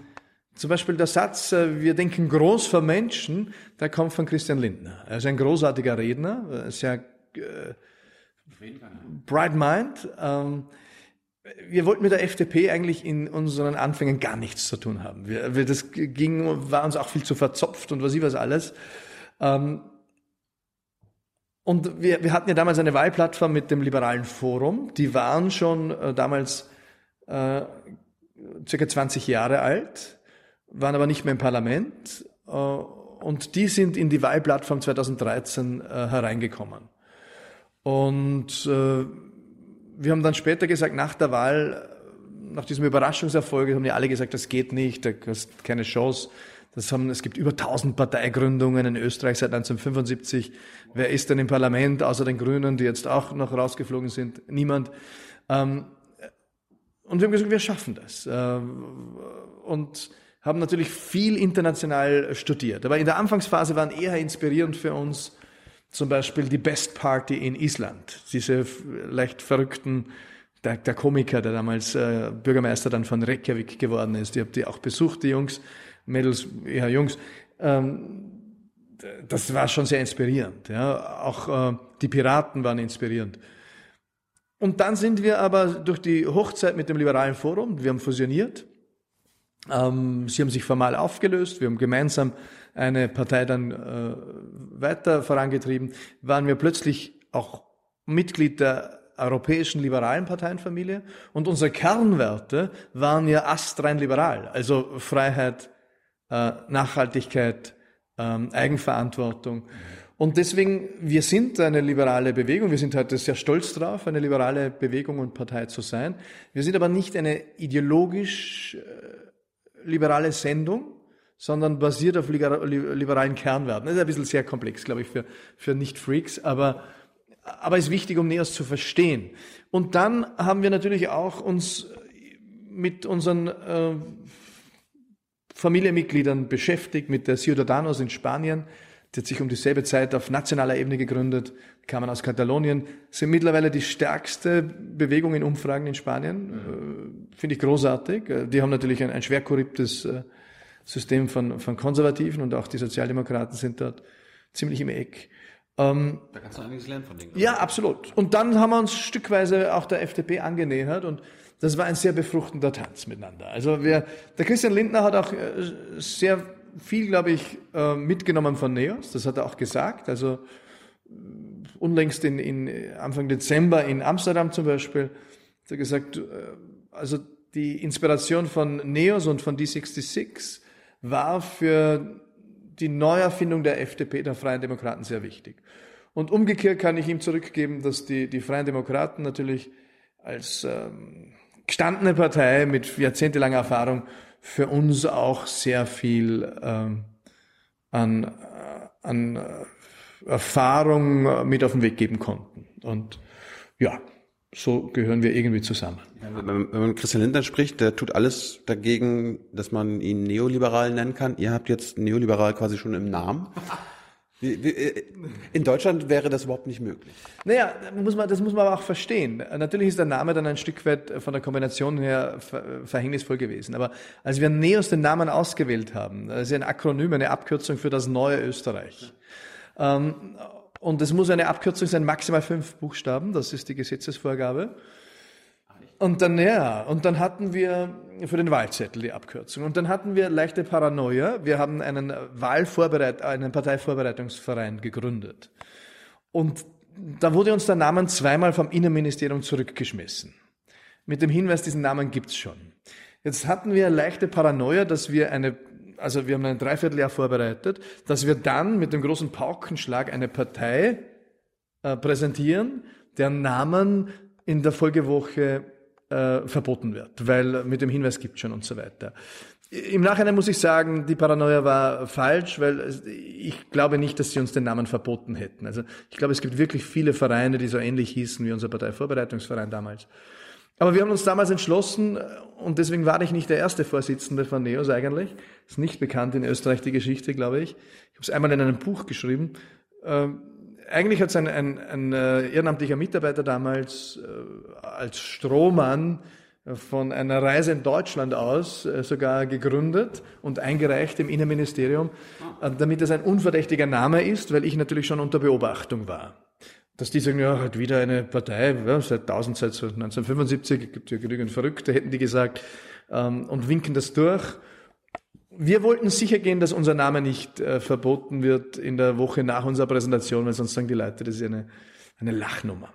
zum Beispiel der Satz, äh, wir denken groß für Menschen, der kommt von Christian Lindner. Er ist ein großartiger Redner, äh, sehr äh, bright mind. Ähm, wir wollten mit der FDP eigentlich in unseren Anfängen gar nichts zu tun haben. Wir, wir, das ging, war uns auch viel zu verzopft und was ich was alles. Ähm, und wir, wir hatten ja damals eine Wahlplattform mit dem Liberalen Forum. Die waren schon äh, damals äh, circa 20 Jahre alt, waren aber nicht mehr im Parlament. Äh, und die sind in die Wahlplattform 2013 äh, hereingekommen. Und äh, wir haben dann später gesagt, nach der Wahl, nach diesem Überraschungserfolg, haben ja alle gesagt, das geht nicht, da hast keine Chance. Das haben, es gibt über 1000 Parteigründungen in Österreich seit 1975. Wer ist denn im Parlament, außer den Grünen, die jetzt auch noch rausgeflogen sind? Niemand. Ähm, und wir haben gesagt, wir schaffen das. Äh, und haben natürlich viel international studiert. Aber in der Anfangsphase waren eher inspirierend für uns zum Beispiel die Best Party in Island. Diese leicht verrückten, der, der Komiker, der damals äh, Bürgermeister dann von Reykjavik geworden ist. Ich habe die auch besucht, die Jungs, Mädels, eher Jungs. Ähm, das war schon sehr inspirierend. Ja. Auch äh, die Piraten waren inspirierend. Und dann sind wir aber durch die Hochzeit mit dem Liberalen Forum, wir haben fusioniert. Ähm, sie haben sich formal aufgelöst, wir haben gemeinsam eine Partei dann äh, weiter vorangetrieben, waren wir plötzlich auch Mitglied der europäischen liberalen Parteienfamilie und unsere Kernwerte waren ja astrein liberal, also Freiheit, äh, Nachhaltigkeit, ähm, Eigenverantwortung. Und deswegen, wir sind eine liberale Bewegung, wir sind heute sehr stolz drauf, eine liberale Bewegung und Partei zu sein. Wir sind aber nicht eine ideologisch äh, liberale Sendung, sondern basiert auf liberalen Kernwerten. Das ist ein bisschen sehr komplex, glaube ich, für, für Nicht-Freaks, aber, aber ist wichtig, um Neos zu verstehen. Und dann haben wir natürlich auch uns mit unseren äh, Familienmitgliedern beschäftigt, mit der Ciudadanos in Spanien, die hat sich um dieselbe Zeit auf nationaler Ebene gegründet, kamen aus Katalonien, sind mittlerweile die stärkste Bewegung in Umfragen in Spanien. Äh, Finde ich großartig. Äh, die haben natürlich ein, ein schwer korruptes äh, System von, von Konservativen und auch die Sozialdemokraten sind dort ziemlich im Eck. Ähm, da kannst du einiges lernen von denen. Ja, absolut. Und dann haben wir uns stückweise auch der FDP angenähert und das war ein sehr befruchtender Tanz miteinander. Also wir, der Christian Lindner hat auch äh, sehr viel, glaube ich, äh, mitgenommen von Neos. Das hat er auch gesagt. Also äh, unlängst in, in Anfang Dezember in Amsterdam zum Beispiel hat er gesagt, also die Inspiration von Neos und von D66 war für die Neuerfindung der FDP, der Freien Demokraten, sehr wichtig. Und umgekehrt kann ich ihm zurückgeben, dass die, die Freien Demokraten natürlich als ähm, gestandene Partei mit jahrzehntelanger Erfahrung für uns auch sehr viel ähm, an, an Erfahrung mit auf den Weg geben konnten. Und ja, so gehören wir irgendwie zusammen. Wenn man Christian Lindner spricht, der tut alles dagegen, dass man ihn neoliberal nennen kann. Ihr habt jetzt neoliberal quasi schon im Namen. Äh, in Deutschland wäre das überhaupt nicht möglich. Naja, muss man, das muss man aber auch verstehen. Natürlich ist der Name dann ein Stück weit von der Kombination her verhängnisvoll gewesen. Aber als wir Neos den Namen ausgewählt haben, das ist ein Akronym, eine Abkürzung für das neue Österreich. Ähm, und es muss eine Abkürzung sein, maximal fünf Buchstaben, das ist die Gesetzesvorgabe. Und dann, ja, und dann hatten wir für den Wahlzettel die Abkürzung. Und dann hatten wir leichte Paranoia. Wir haben einen Wahlvorbereit, einen Parteivorbereitungsverein gegründet. Und da wurde uns der Name zweimal vom Innenministerium zurückgeschmissen. Mit dem Hinweis, diesen Namen gibt's schon. Jetzt hatten wir leichte Paranoia, dass wir eine, also wir haben ein Dreivierteljahr vorbereitet, dass wir dann mit dem großen Paukenschlag eine Partei äh, präsentieren, deren Namen in der Folgewoche äh, verboten wird, weil mit dem Hinweis gibt schon und so weiter. Im Nachhinein muss ich sagen, die Paranoia war falsch, weil ich glaube nicht, dass sie uns den Namen verboten hätten. Also ich glaube, es gibt wirklich viele Vereine, die so ähnlich hießen wie unser Parteivorbereitungsverein damals. Aber wir haben uns damals entschlossen, und deswegen war ich nicht der erste Vorsitzende von NEOS eigentlich, ist nicht bekannt in Österreich die Geschichte, glaube ich. Ich habe es einmal in einem Buch geschrieben. Ähm, eigentlich hat es ein, ein, ein äh, ehrenamtlicher Mitarbeiter damals äh, als Strohmann äh, von einer Reise in Deutschland aus äh, sogar gegründet und eingereicht im Innenministerium, äh, damit es ein unverdächtiger Name ist, weil ich natürlich schon unter Beobachtung war. Dass die sagen, ja, hat wieder eine Partei, ja, seit 1000, seit 1975, gibt ja genügend Verrückte, hätten die gesagt, ähm, und winken das durch. Wir wollten sicher gehen, dass unser Name nicht äh, verboten wird in der Woche nach unserer Präsentation, weil sonst sagen die Leute, das ist eine, eine Lachnummer.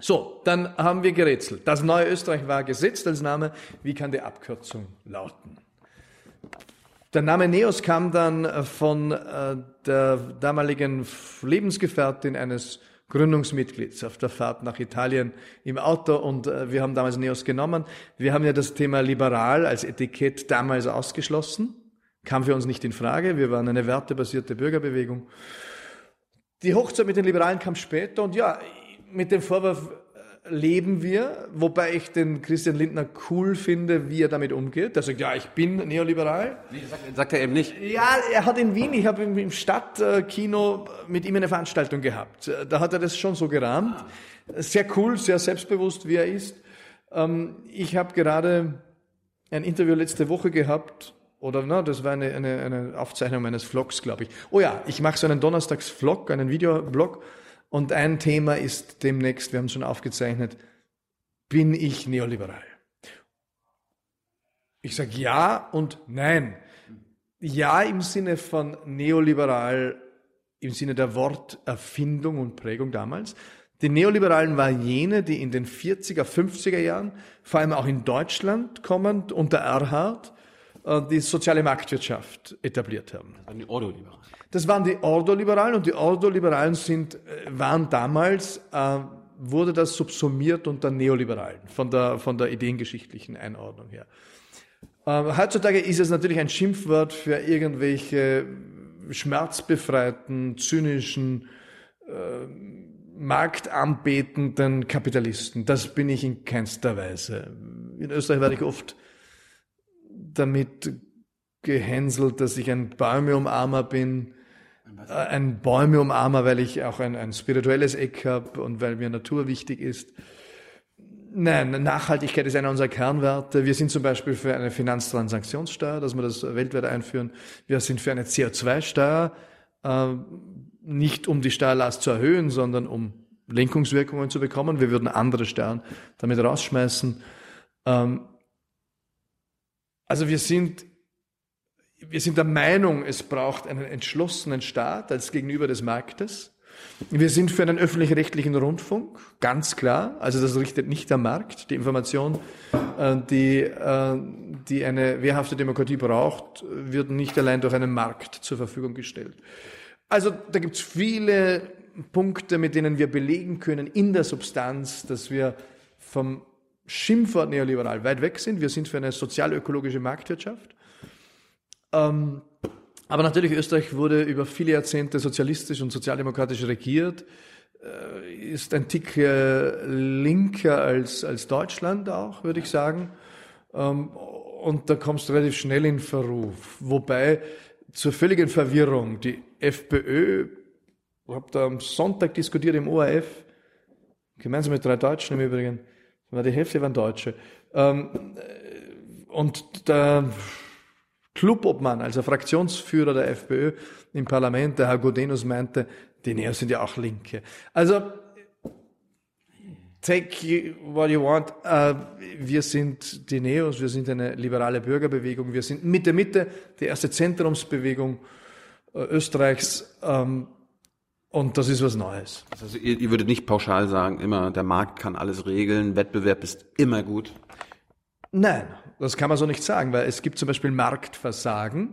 So, dann haben wir gerätselt. Das neue Österreich war gesetzt als Name. Wie kann die Abkürzung lauten? Der Name Neos kam dann von äh, der damaligen Lebensgefährtin eines Gründungsmitglieds auf der Fahrt nach Italien im Auto und äh, wir haben damals Neos genommen. Wir haben ja das Thema liberal als Etikett damals ausgeschlossen, kam für uns nicht in Frage. Wir waren eine wertebasierte Bürgerbewegung. Die Hochzeit mit den Liberalen kam später und ja, mit dem Vorwurf leben wir, wobei ich den Christian Lindner cool finde, wie er damit umgeht. Er sagt, ja, ich bin neoliberal. Nee, sagt, sagt, er eben nicht. Ja, er hat in Wien, ich habe im Stadtkino mit ihm eine Veranstaltung gehabt. Da hat er das schon so gerahmt. Sehr cool, sehr selbstbewusst, wie er ist. Ähm, ich habe gerade ein Interview letzte Woche gehabt, oder na, das war eine, eine, eine Aufzeichnung meines Vlogs, glaube ich. Oh ja, ich mache so einen Donnerstags-Vlog, einen Videoblog und ein Thema ist demnächst, wir haben es schon aufgezeichnet, bin ich neoliberal? Ich sage ja und nein. Ja im Sinne von neoliberal, im Sinne der Worterfindung und Prägung damals. Die Neoliberalen waren jene, die in den 40er, 50er Jahren, vor allem auch in Deutschland kommend, unter Erhard, die soziale Marktwirtschaft etabliert haben. Das waren die Ordoliberalen. Das waren die Ordoliberalen und die Ordoliberalen sind, äh, waren damals, äh, wurde das subsumiert unter Neoliberalen von der, von der ideengeschichtlichen Einordnung her. Äh, heutzutage ist es natürlich ein Schimpfwort für irgendwelche schmerzbefreiten, zynischen, äh, marktanbetenden Kapitalisten. Das bin ich in keinster Weise. In Österreich werde ich oft damit gehänselt, dass ich ein Bäumeumarmer bin, äh, ein Bäume umarmer, weil ich auch ein, ein spirituelles Eck habe und weil mir Natur wichtig ist. Nein, Nachhaltigkeit ist einer unserer Kernwerte. Wir sind zum Beispiel für eine Finanztransaktionssteuer, dass wir das weltweit einführen. Wir sind für eine CO2-Steuer, äh, nicht um die Steuerlast zu erhöhen, sondern um Lenkungswirkungen zu bekommen. Wir würden andere Steuern damit rausschmeißen. Ähm, also wir sind wir sind der Meinung, es braucht einen entschlossenen Staat als gegenüber des Marktes. Wir sind für einen öffentlich-rechtlichen Rundfunk, ganz klar. Also das richtet nicht der Markt. Die Information, äh, die, äh, die eine wehrhafte Demokratie braucht, wird nicht allein durch einen Markt zur Verfügung gestellt. Also da gibt es viele Punkte, mit denen wir belegen können in der Substanz, dass wir vom Schimpfwort neoliberal weit weg sind. Wir sind für eine sozial-ökologische Marktwirtschaft. Ähm, aber natürlich, Österreich wurde über viele Jahrzehnte sozialistisch und sozialdemokratisch regiert, äh, ist ein Tick äh, linker als, als Deutschland auch, würde ich sagen. Ähm, und da kommst du relativ schnell in Verruf. Wobei zur völligen Verwirrung die FPÖ, ich habe da am Sonntag diskutiert im ORF, gemeinsam mit drei Deutschen im Übrigen, die Hälfte waren Deutsche. Ähm, und der Clubobmann, also Fraktionsführer der FPÖ im Parlament, der Herr Godenus meinte, die Neos sind ja auch Linke. Also, take what you want. Uh, wir sind die Neos, wir sind eine liberale Bürgerbewegung, wir sind Mitte Mitte, die erste Zentrumsbewegung uh, Österreichs. Und das ist was Neues. Also ihr, ihr würdet nicht pauschal sagen, immer der Markt kann alles regeln, Wettbewerb ist immer gut. Nein, das kann man so nicht sagen, weil es gibt zum Beispiel Marktversagen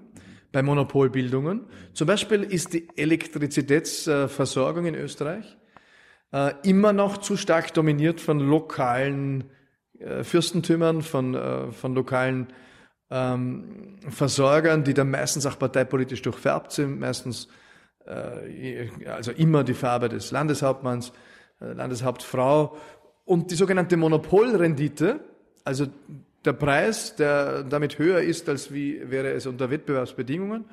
bei Monopolbildungen. Zum Beispiel ist die Elektrizitätsversorgung in Österreich äh, immer noch zu stark dominiert von lokalen äh, Fürstentümern, von, äh, von lokalen ähm, Versorgern, die dann meistens auch parteipolitisch durchfärbt sind, meistens also immer die Farbe des Landeshauptmanns, äh, Landeshauptfrau und die sogenannte Monopolrendite, also der Preis, der damit höher ist, als wie wäre es unter Wettbewerbsbedingungen,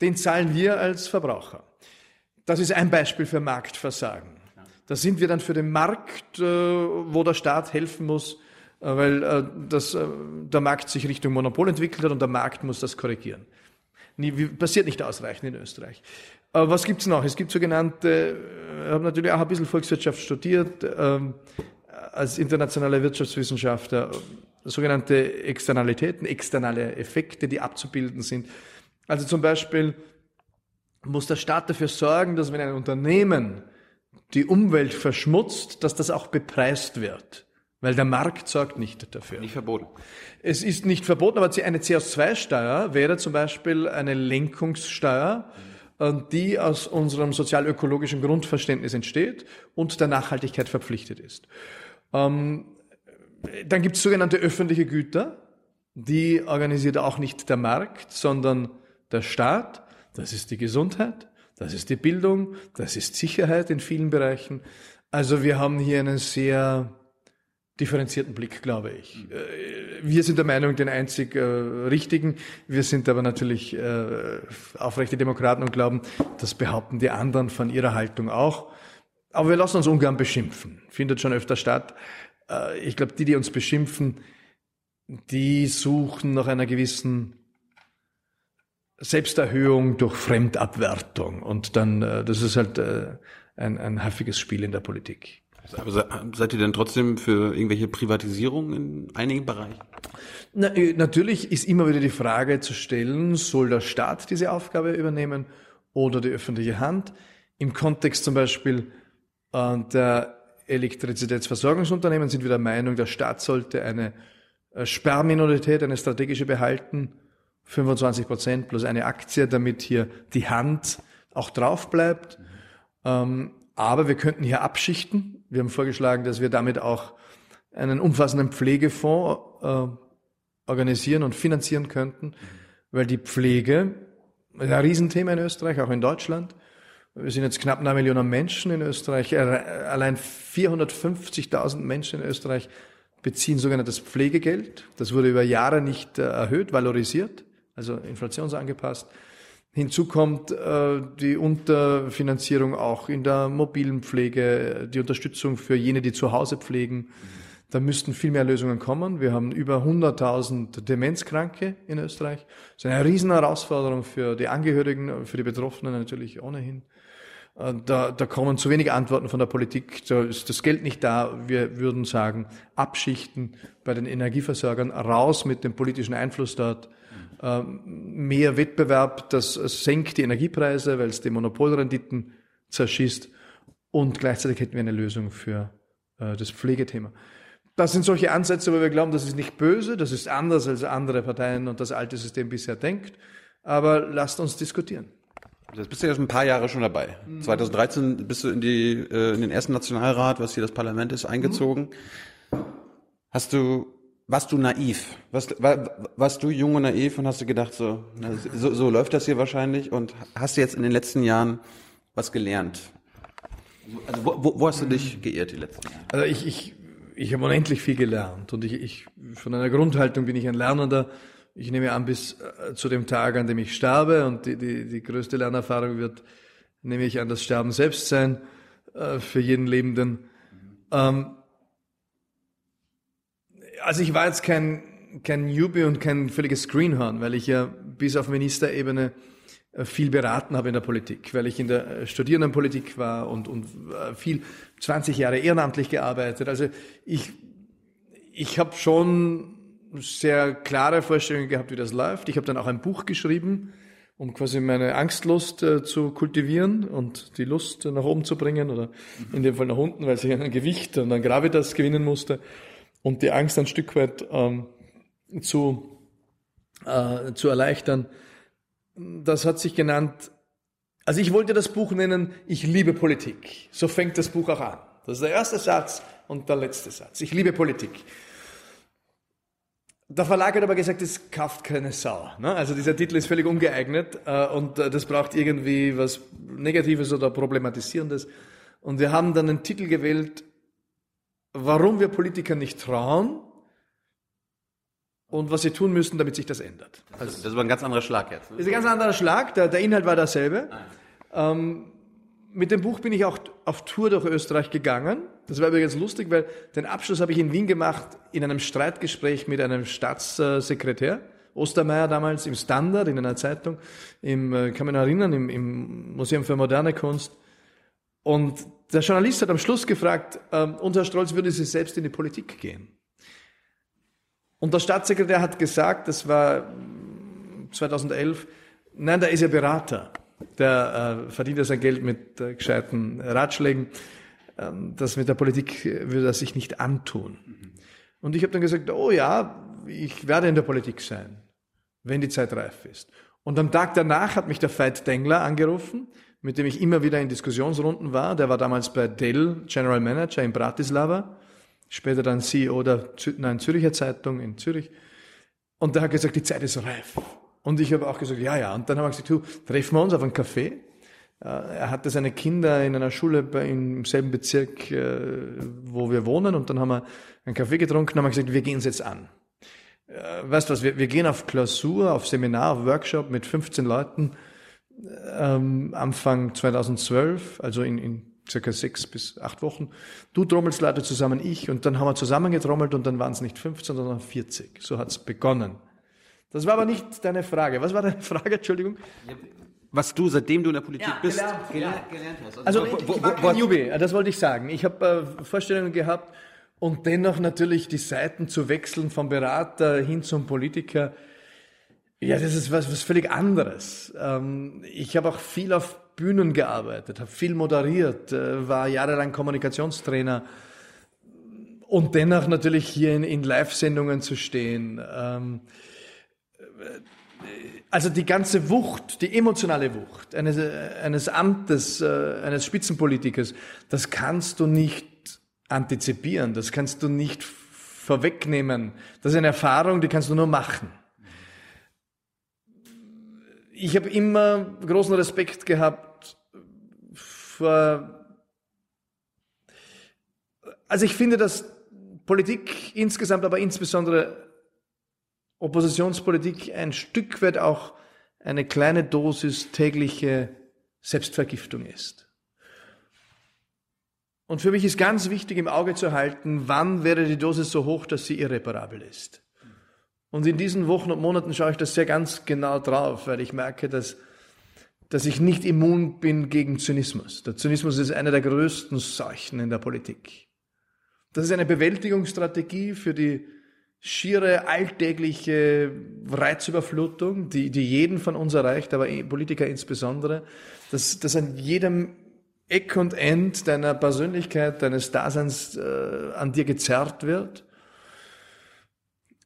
den zahlen wir als Verbraucher. Das ist ein Beispiel für Marktversagen. Da sind wir dann für den Markt, äh, wo der Staat helfen muss, weil das, der Markt sich Richtung Monopol entwickelt hat und der Markt muss das korrigieren. Nie, passiert nicht ausreichend in Österreich. Aber was gibt's noch? Es gibt sogenannte, ich habe natürlich auch ein bisschen Volkswirtschaft studiert, ähm, als internationaler Wirtschaftswissenschaftler, sogenannte Externalitäten, externe Effekte, die abzubilden sind. Also zum Beispiel muss der Staat dafür sorgen, dass wenn ein Unternehmen die Umwelt verschmutzt, dass das auch bepreist wird. Weil der Markt sorgt nicht dafür. Nicht verboten. Es ist nicht verboten, aber eine CO2-Steuer wäre zum Beispiel eine Lenkungssteuer, mhm die aus unserem sozial-ökologischen Grundverständnis entsteht und der Nachhaltigkeit verpflichtet ist. Ähm, dann gibt es sogenannte öffentliche Güter, die organisiert auch nicht der Markt, sondern der Staat. Das ist die Gesundheit, das ist die Bildung, das ist Sicherheit in vielen Bereichen. Also wir haben hier einen sehr differenzierten Blick, glaube ich. Äh, wir sind der Meinung, den einzig äh, richtigen. Wir sind aber natürlich äh, aufrechte Demokraten und glauben, das behaupten die anderen von ihrer Haltung auch. Aber wir lassen uns ungern beschimpfen. Findet schon öfter statt. Äh, ich glaube, die, die uns beschimpfen, die suchen nach einer gewissen Selbsterhöhung durch Fremdabwertung. Und dann, äh, das ist halt äh, ein, ein häufiges Spiel in der Politik. Aber seid ihr denn trotzdem für irgendwelche Privatisierungen in einigen Bereichen? Na, äh, natürlich ist immer wieder die Frage zu stellen, soll der Staat diese Aufgabe übernehmen oder die öffentliche Hand? Im Kontext zum Beispiel äh, der Elektrizitätsversorgungsunternehmen sind wir der Meinung, der Staat sollte eine äh, Sperrminorität, eine strategische behalten, 25 Prozent plus eine Aktie, damit hier die Hand auch drauf bleibt. Ähm, aber wir könnten hier abschichten. Wir haben vorgeschlagen, dass wir damit auch einen umfassenden Pflegefonds äh, organisieren und finanzieren könnten, weil die Pflege ist ein Riesenthema in Österreich, auch in Deutschland. Wir sind jetzt knapp eine Million Menschen in Österreich. Äh, allein 450.000 Menschen in Österreich beziehen sogenanntes Pflegegeld. Das wurde über Jahre nicht äh, erhöht, valorisiert, also inflationsangepasst. Hinzu kommt äh, die Unterfinanzierung auch in der mobilen Pflege, die Unterstützung für jene, die zu Hause pflegen. Da müssten viel mehr Lösungen kommen. Wir haben über 100.000 Demenzkranke in Österreich. Das ist eine riesen Herausforderung für die Angehörigen, für die Betroffenen natürlich ohnehin. Äh, da, da kommen zu wenige Antworten von der Politik. Da ist das Geld nicht da. Wir würden sagen, abschichten bei den Energieversorgern, raus mit dem politischen Einfluss dort mehr Wettbewerb, das senkt die Energiepreise, weil es die Monopolrenditen zerschießt und gleichzeitig hätten wir eine Lösung für äh, das Pflegethema. Das sind solche Ansätze, wo wir glauben, das ist nicht böse, das ist anders als andere Parteien und das alte System bisher denkt, aber lasst uns diskutieren. Jetzt bist du ja schon ein paar Jahre schon dabei. Mhm. 2013 bist du in, die, äh, in den ersten Nationalrat, was hier das Parlament ist, eingezogen. Mhm. Hast du, warst du naiv? Warst, war, warst du jung und naiv und hast du gedacht, so, so, so läuft das hier wahrscheinlich und hast du jetzt in den letzten Jahren was gelernt? Also wo, wo, wo hast du dich geirrt die letzten Jahre? Also ich, ich, ich habe unendlich viel gelernt und ich, ich, von einer Grundhaltung bin ich ein Lernender. Ich nehme an, bis äh, zu dem Tag, an dem ich sterbe und die, die, die größte Lernerfahrung wird, nehme ich an, das Sterben selbst sein äh, für jeden Lebenden. Ähm, also ich war jetzt kein, kein Newbie und kein völliges Greenhorn, weil ich ja bis auf Ministerebene äh, viel beraten habe in der Politik, weil ich in der äh, Studierendenpolitik war und, und äh, viel 20 Jahre ehrenamtlich gearbeitet. Also ich, ich habe schon sehr klare Vorstellungen gehabt, wie das läuft. Ich habe dann auch ein Buch geschrieben, um quasi meine Angstlust äh, zu kultivieren und die Lust nach oben zu bringen oder in dem Fall nach unten, weil ich ein Gewicht und ein Gravitas gewinnen musste und die Angst ein Stück weit ähm, zu, äh, zu erleichtern. Das hat sich genannt, also ich wollte das Buch nennen, ich liebe Politik. So fängt das Buch auch an. Das ist der erste Satz und der letzte Satz. Ich liebe Politik. Der Verlag hat aber gesagt, es kauft keine Sau. Ne? Also dieser Titel ist völlig ungeeignet äh, und äh, das braucht irgendwie was Negatives oder Problematisierendes. Und wir haben dann einen Titel gewählt, warum wir Politiker nicht trauen und was sie tun müssen, damit sich das ändert. Also, das ist aber ein ganz anderer Schlag jetzt. Das ist ein ganz anderer Schlag, der, der Inhalt war derselbe. Ähm, mit dem Buch bin ich auch auf Tour durch Österreich gegangen. Das war übrigens lustig, weil den Abschluss habe ich in Wien gemacht in einem Streitgespräch mit einem Staatssekretär. Ostermeier damals im Standard, in einer Zeitung, im, äh, kann man erinnern, im, im Museum für moderne Kunst. Und der Journalist hat am Schluss gefragt, ähm, und Herr Strolz, würde Sie selbst in die Politik gehen? Und der Staatssekretär hat gesagt, das war 2011, nein, da ist er Berater der äh, verdient ja sein Geld mit äh, gescheiten Ratschlägen. Ähm, das mit der Politik würde er sich nicht antun. Und ich habe dann gesagt, oh ja, ich werde in der Politik sein, wenn die Zeit reif ist. Und am Tag danach hat mich der Veit Dengler angerufen, mit dem ich immer wieder in Diskussionsrunden war. Der war damals bei Dell General Manager in Bratislava, später dann CEO der nein, Züricher Zeitung in Zürich. Und der hat gesagt, die Zeit ist reif. Und ich habe auch gesagt, ja, ja. Und dann haben wir gesagt, du, treffen wir uns auf einen Café. Äh, er hatte seine Kinder in einer Schule im selben Bezirk, äh, wo wir wohnen. Und dann haben wir einen Kaffee getrunken und haben gesagt, wir gehen es jetzt an. Äh, weißt du was, wir, wir gehen auf Klausur, auf Seminar, auf Workshop mit 15 Leuten ähm, Anfang 2012, also in, in circa sechs bis acht Wochen. Du trommelst Leute zusammen, ich. Und dann haben wir zusammen getrommelt und dann waren es nicht 15, sondern 40. So hat's begonnen. Das war aber nicht deine Frage. Was war deine Frage, Entschuldigung? Was du, seitdem du in der Politik ja, bist, gelernt, gelernt, gelernt hast. Also, also ich war kein Newbie, das wollte ich sagen. Ich habe äh, Vorstellungen gehabt und dennoch natürlich die Seiten zu wechseln vom Berater hin zum Politiker. Ja, das ist was, was völlig anderes. Ähm, ich habe auch viel auf Bühnen gearbeitet, habe viel moderiert, äh, war jahrelang Kommunikationstrainer und dennoch natürlich hier in, in Live-Sendungen zu stehen. Ähm, also die ganze Wucht, die emotionale Wucht eines, eines Amtes, äh, eines Spitzenpolitikers, das kannst du nicht antizipieren, das kannst du nicht vorwegnehmen. Das ist eine Erfahrung, die kannst du nur machen. Ich habe immer großen Respekt gehabt vor, also ich finde, dass Politik insgesamt, aber insbesondere Oppositionspolitik ein Stück weit auch eine kleine Dosis tägliche Selbstvergiftung ist. Und für mich ist ganz wichtig im Auge zu halten, wann wäre die Dosis so hoch, dass sie irreparabel ist. Und in diesen Wochen und Monaten schaue ich das sehr ganz genau drauf, weil ich merke, dass, dass ich nicht immun bin gegen Zynismus. Der Zynismus ist eine der größten Seuchen in der Politik. Das ist eine Bewältigungsstrategie für die schiere alltägliche Reizüberflutung, die, die jeden von uns erreicht, aber Politiker insbesondere, dass, dass an jedem Eck und End deiner Persönlichkeit, deines Daseins äh, an dir gezerrt wird.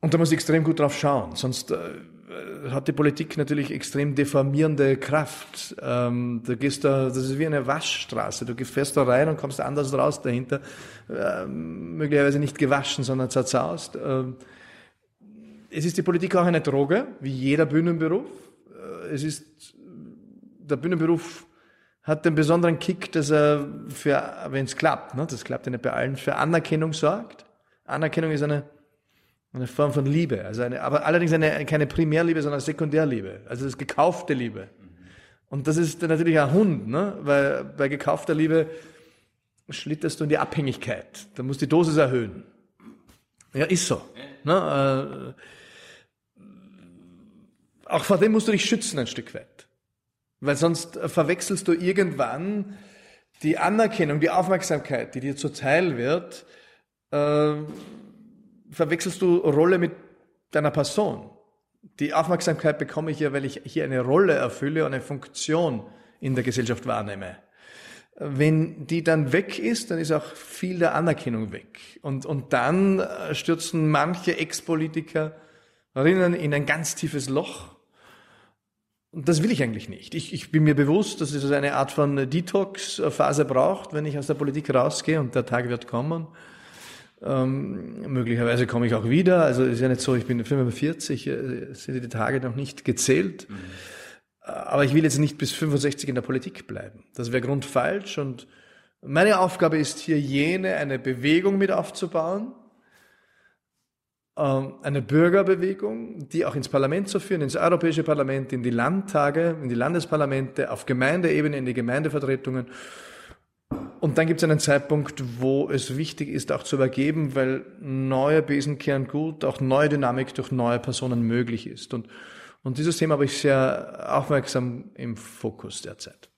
Und da muss ich extrem gut drauf schauen, sonst äh, hat die Politik natürlich extrem deformierende Kraft. Ähm, du gehst da, das ist wie eine Waschstraße. Du fährst da rein und kommst anders raus dahinter. Ähm, möglicherweise nicht gewaschen, sondern zerzaust. Ähm, es ist die Politik auch eine Droge, wie jeder Bühnenberuf. Äh, es ist, der Bühnenberuf hat den besonderen Kick, dass er für, wenn es klappt, ne, das klappt ja nicht bei allen, für Anerkennung sorgt. Anerkennung ist eine eine Form von Liebe, also eine, aber allerdings eine, keine Primärliebe, sondern Sekundärliebe, also das gekaufte Liebe. Und das ist natürlich ein Hund, ne? weil bei gekaufter Liebe schlitterst du in die Abhängigkeit. Da musst du die Dosis erhöhen. Ja, ist so. Ne? Äh, auch vor dem musst du dich schützen ein Stück weit. Weil sonst verwechselst du irgendwann die Anerkennung, die Aufmerksamkeit, die dir zuteil wird, äh, verwechselst du Rolle mit deiner Person. Die Aufmerksamkeit bekomme ich ja, weil ich hier eine Rolle erfülle und eine Funktion in der Gesellschaft wahrnehme. Wenn die dann weg ist, dann ist auch viel der Anerkennung weg. Und, und dann stürzen manche Ex-Politikerinnen in ein ganz tiefes Loch. Und das will ich eigentlich nicht. Ich, ich bin mir bewusst, dass es eine Art von Detox-Phase braucht, wenn ich aus der Politik rausgehe und der Tag wird kommen. Ähm, möglicherweise komme ich auch wieder. Also ist ja nicht so, ich bin 45, äh, sind die Tage noch nicht gezählt. Mhm. Aber ich will jetzt nicht bis 65 in der Politik bleiben. Das wäre grundfalsch. Und meine Aufgabe ist hier jene, eine Bewegung mit aufzubauen, ähm, eine Bürgerbewegung, die auch ins Parlament zu führen, ins Europäische Parlament, in die Landtage, in die Landesparlamente, auf Gemeindeebene, in die Gemeindevertretungen und dann gibt es einen Zeitpunkt, wo es wichtig ist, auch zu übergeben, weil neue Besen kehren gut, auch neue Dynamik durch neue Personen möglich ist. Und, und dieses Thema habe ich sehr aufmerksam im Fokus derzeit.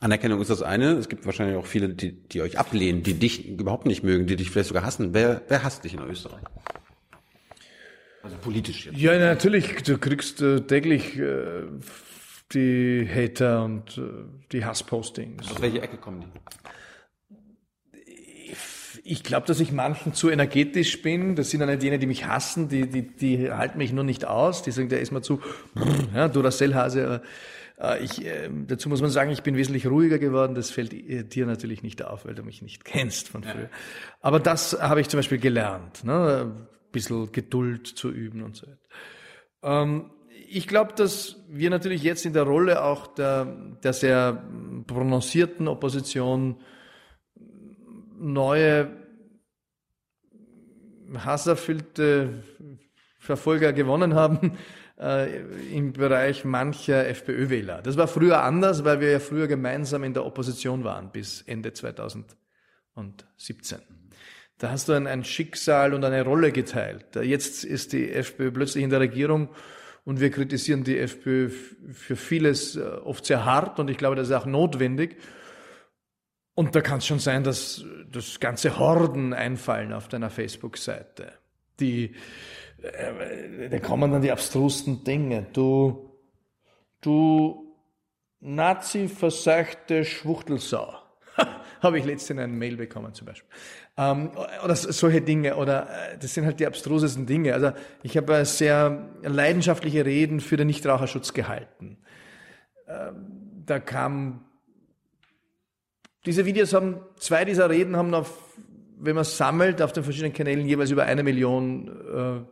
Anerkennung ist das eine. Es gibt wahrscheinlich auch viele, die, die euch ablehnen, die dich überhaupt nicht mögen, die dich vielleicht sogar hassen. Wer, wer hasst dich in Österreich? Also politisch jetzt. Ja, natürlich. Du kriegst äh, täglich äh, die Hater und äh, die Hasspostings. Aus welcher Ecke kommen die? Ich glaube, dass ich manchen zu energetisch bin. Das sind ja nicht jene, die mich hassen, die, die, die halten mich nur nicht aus. Die sagen, der ist mir zu, ja, Duracell-Hase. Äh, ich, äh, dazu muss man sagen, ich bin wesentlich ruhiger geworden. Das fällt dir natürlich nicht auf, weil du mich nicht kennst von früher. Ja. Aber das habe ich zum Beispiel gelernt, ne? ein bisschen Geduld zu üben und so weiter. Ähm, ich glaube, dass wir natürlich jetzt in der Rolle auch der, der sehr prononcierten Opposition neue hasserfüllte Verfolger gewonnen haben äh, im Bereich mancher FPÖ-Wähler. Das war früher anders, weil wir ja früher gemeinsam in der Opposition waren bis Ende 2017. Da hast du ein, ein Schicksal und eine Rolle geteilt. Jetzt ist die FPÖ plötzlich in der Regierung und wir kritisieren die FPÖ für vieles äh, oft sehr hart und ich glaube, das ist auch notwendig. Und da kann es schon sein, dass das ganze Horden einfallen auf deiner Facebook-Seite. Die, äh, da kommen dann die abstrusten Dinge. Du, du Nazi-verseuchte Schwuchtelsau. Habe ich letztens eine Mail bekommen zum Beispiel. Ähm, oder solche Dinge, oder äh, das sind halt die abstrusesten Dinge. Also ich habe äh, sehr leidenschaftliche Reden für den Nichtraucherschutz gehalten. Ähm, da kam, diese Videos haben, zwei dieser Reden haben auf, wenn man sammelt, auf den verschiedenen Kanälen jeweils über eine Million äh,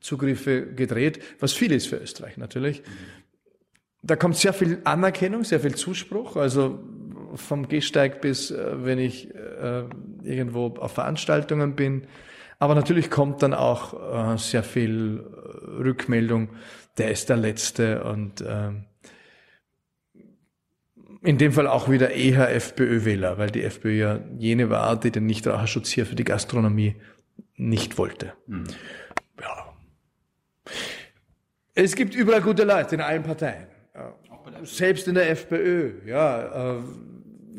Zugriffe gedreht, was viel ist für Österreich natürlich. Da kommt sehr viel Anerkennung, sehr viel Zuspruch. Also vom Gehsteig bis, äh, wenn ich äh, irgendwo auf Veranstaltungen bin. Aber natürlich kommt dann auch äh, sehr viel Rückmeldung, der ist der Letzte und in dem Fall auch wieder eher FPÖ-Wähler, weil die FPÖ ja jene war, die den Nichtraucherschutz hier für die Gastronomie nicht wollte. Mhm. Ja. Es gibt überall gute Leute in allen Parteien. Selbst in der FPÖ, ja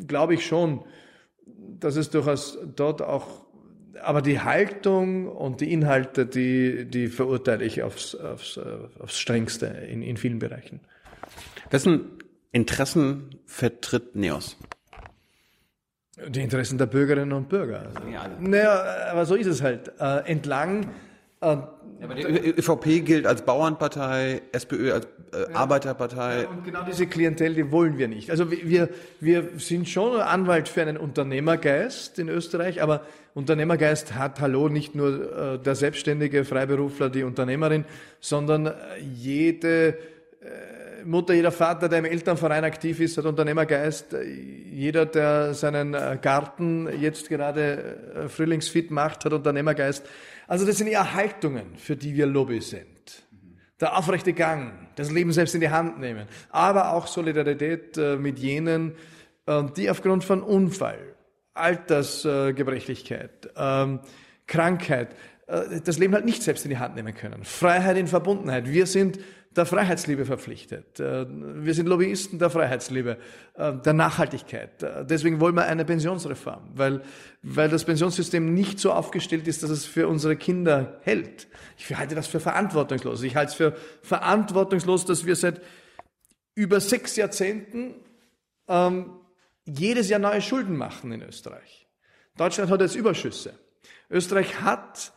glaube ich schon, dass es durchaus dort auch, aber die Haltung und die Inhalte, die, die verurteile ich aufs, aufs, aufs strengste in, in vielen Bereichen. Wessen Interessen vertritt NEOS? Die Interessen der Bürgerinnen und Bürger. Also, ja, naja, aber so ist es halt. Äh, entlang äh, Aber die ÖVP gilt als Bauernpartei, SPÖ als äh, Arbeiterpartei. Ja, und genau diese Klientel, die wollen wir nicht. Also wir, wir sind schon Anwalt für einen Unternehmergeist in Österreich, aber Unternehmergeist hat, hallo, nicht nur äh, der selbstständige Freiberufler, die Unternehmerin, sondern äh, jede äh, Mutter, jeder Vater, der im Elternverein aktiv ist, hat Unternehmergeist. Jeder, der seinen äh, Garten jetzt gerade äh, frühlingsfit macht, hat Unternehmergeist. Also das sind eher Haltungen, für die wir Lobby sind. Der aufrechte Gang, das Leben selbst in die Hand nehmen, aber auch Solidarität äh, mit jenen, äh, die aufgrund von Unfall, Altersgebrechlichkeit, ähm, Krankheit, äh, das Leben halt nicht selbst in die Hand nehmen können. Freiheit in Verbundenheit. Wir sind der Freiheitsliebe verpflichtet. Äh, wir sind Lobbyisten der Freiheitsliebe, äh, der Nachhaltigkeit. Äh, deswegen wollen wir eine Pensionsreform, weil, weil das Pensionssystem nicht so aufgestellt ist, dass es für unsere Kinder hält. Ich halte das für verantwortungslos. Ich halte es für verantwortungslos, dass wir seit über sechs Jahrzehnten ähm, jedes Jahr neue Schulden machen in Österreich. Deutschland hat jetzt Überschüsse. Österreich hat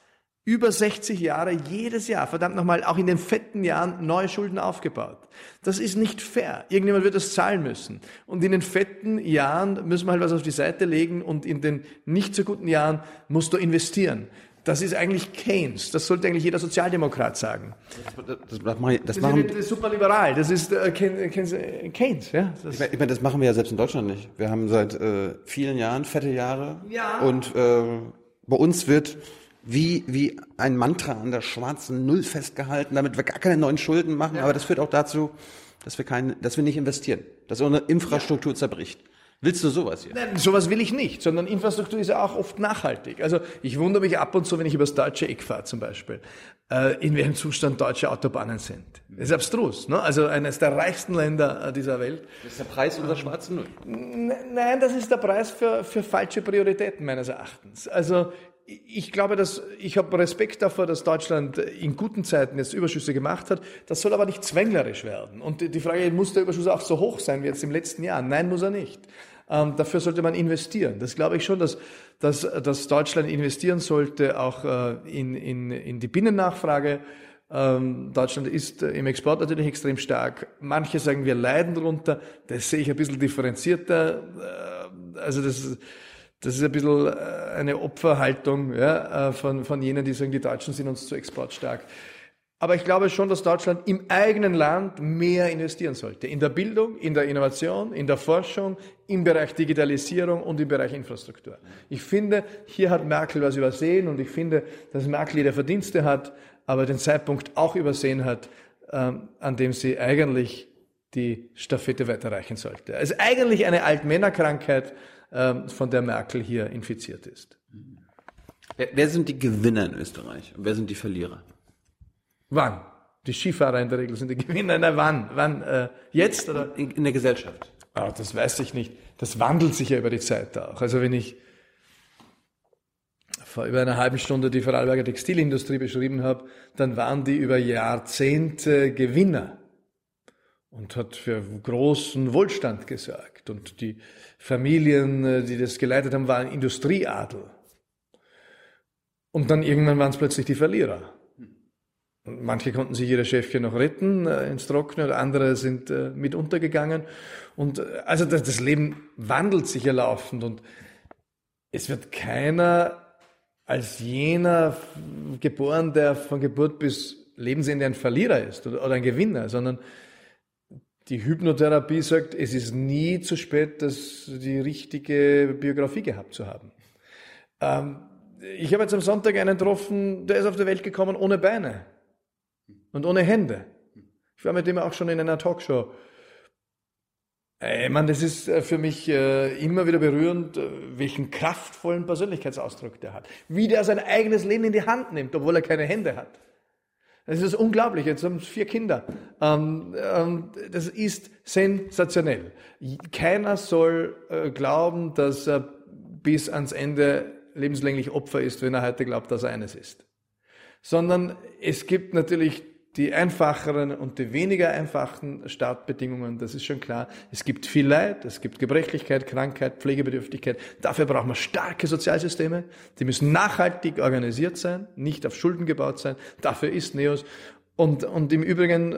über 60 Jahre jedes Jahr, verdammt nochmal, auch in den fetten Jahren neue Schulden aufgebaut. Das ist nicht fair. Irgendjemand wird das zahlen müssen. Und in den fetten Jahren müssen wir halt was auf die Seite legen und in den nicht so guten Jahren musst du investieren. Das ist eigentlich Keynes. Das sollte eigentlich jeder Sozialdemokrat sagen. Das, das, das, das, machen, das machen, ist super liberal. Das ist äh, Keynes. Ja? Das ich meine, ich mein, das machen wir ja selbst in Deutschland nicht. Wir haben seit äh, vielen Jahren fette Jahre. Ja. Und äh, bei uns wird wie, wie ein Mantra an der schwarzen Null festgehalten, damit wir gar keine neuen Schulden machen. Ja. Aber das führt auch dazu, dass wir, keine, dass wir nicht investieren, dass unsere Infrastruktur ja. zerbricht. Willst du sowas hier? Nein, sowas will ich nicht, sondern Infrastruktur ist ja auch oft nachhaltig. Also ich wundere mich ab und zu, wenn ich übers deutsche Eck fahre zum Beispiel, äh, in welchem Zustand deutsche Autobahnen sind. Das ist abstrus. Ne? Also eines der reichsten Länder äh, dieser Welt. Das ist der Preis unserer schwarzen Null. Nein, das ist der Preis für, für falsche Prioritäten meines Erachtens. Also ich glaube, dass ich habe Respekt davor, dass Deutschland in guten Zeiten jetzt Überschüsse gemacht hat. Das soll aber nicht zwänglerisch werden. Und die Frage, muss der Überschuss auch so hoch sein wie jetzt im letzten Jahr? Nein, muss er nicht. Ähm, dafür sollte man investieren. Das glaube ich schon, dass, dass, dass Deutschland investieren sollte, auch äh, in, in, in die Binnennachfrage. Ähm, Deutschland ist äh, im Export natürlich extrem stark. Manche sagen, wir leiden darunter. Das sehe ich ein bisschen differenzierter. Äh, also das das ist ein bisschen äh, eine Opferhaltung ja, äh, von, von jenen, die sagen, die Deutschen sind uns zu exportstark. Aber ich glaube schon, dass Deutschland im eigenen Land mehr investieren sollte. In der Bildung, in der Innovation, in der Forschung, im Bereich Digitalisierung und im Bereich Infrastruktur. Ich finde, hier hat Merkel was übersehen und ich finde, dass Merkel ihre Verdienste hat, aber den Zeitpunkt auch übersehen hat, ähm, an dem sie eigentlich die Staffette weiterreichen sollte. Es ist eigentlich eine Altmännerkrankheit, von der Merkel hier infiziert ist. Wer, wer sind die Gewinner in Österreich und wer sind die Verlierer? Wann? Die Skifahrer in der Regel sind die Gewinner. Na, wann? Wann? Äh, jetzt oder? In, in der Gesellschaft. Ah, das weiß ich nicht. Das wandelt sich ja über die Zeit auch. Also wenn ich vor über einer halben Stunde die Vorarlberger Textilindustrie beschrieben habe, dann waren die über Jahrzehnte Gewinner und hat für großen Wohlstand gesorgt. Und die Familien, äh, die das geleitet haben, waren Industrieadel. Und dann irgendwann waren es plötzlich die Verlierer. Und manche konnten sich ihre Chefchen noch retten äh, ins Trockene, oder andere sind äh, mit untergegangen. Und äh, also das, das Leben wandelt sich ja laufend und es wird keiner als jener geboren, der von Geburt bis Lebensende ein Verlierer ist oder, oder ein Gewinner, sondern die Hypnotherapie sagt, es ist nie zu spät, das, die richtige Biografie gehabt zu haben. Ähm, ich habe jetzt am Sonntag einen getroffen, der ist auf die Welt gekommen ohne Beine und ohne Hände. Ich war mit dem auch schon in einer Talkshow. Ich meine, das ist äh, für mich äh, immer wieder berührend, äh, welchen kraftvollen Persönlichkeitsausdruck der hat. Wie der sein eigenes Leben in die Hand nimmt, obwohl er keine Hände hat. Das ist unglaublich. Jetzt haben vier Kinder. Ähm, ähm, das ist sensationell. Keiner soll äh, glauben, dass er bis ans Ende lebenslänglich Opfer ist, wenn er heute glaubt, dass er eines ist. Sondern es gibt natürlich die einfacheren und die weniger einfachen Startbedingungen, das ist schon klar. Es gibt viel Leid, es gibt Gebrechlichkeit, Krankheit, Pflegebedürftigkeit. Dafür brauchen wir starke Sozialsysteme. Die müssen nachhaltig organisiert sein, nicht auf Schulden gebaut sein. Dafür ist NEOS. Und, und im Übrigen äh,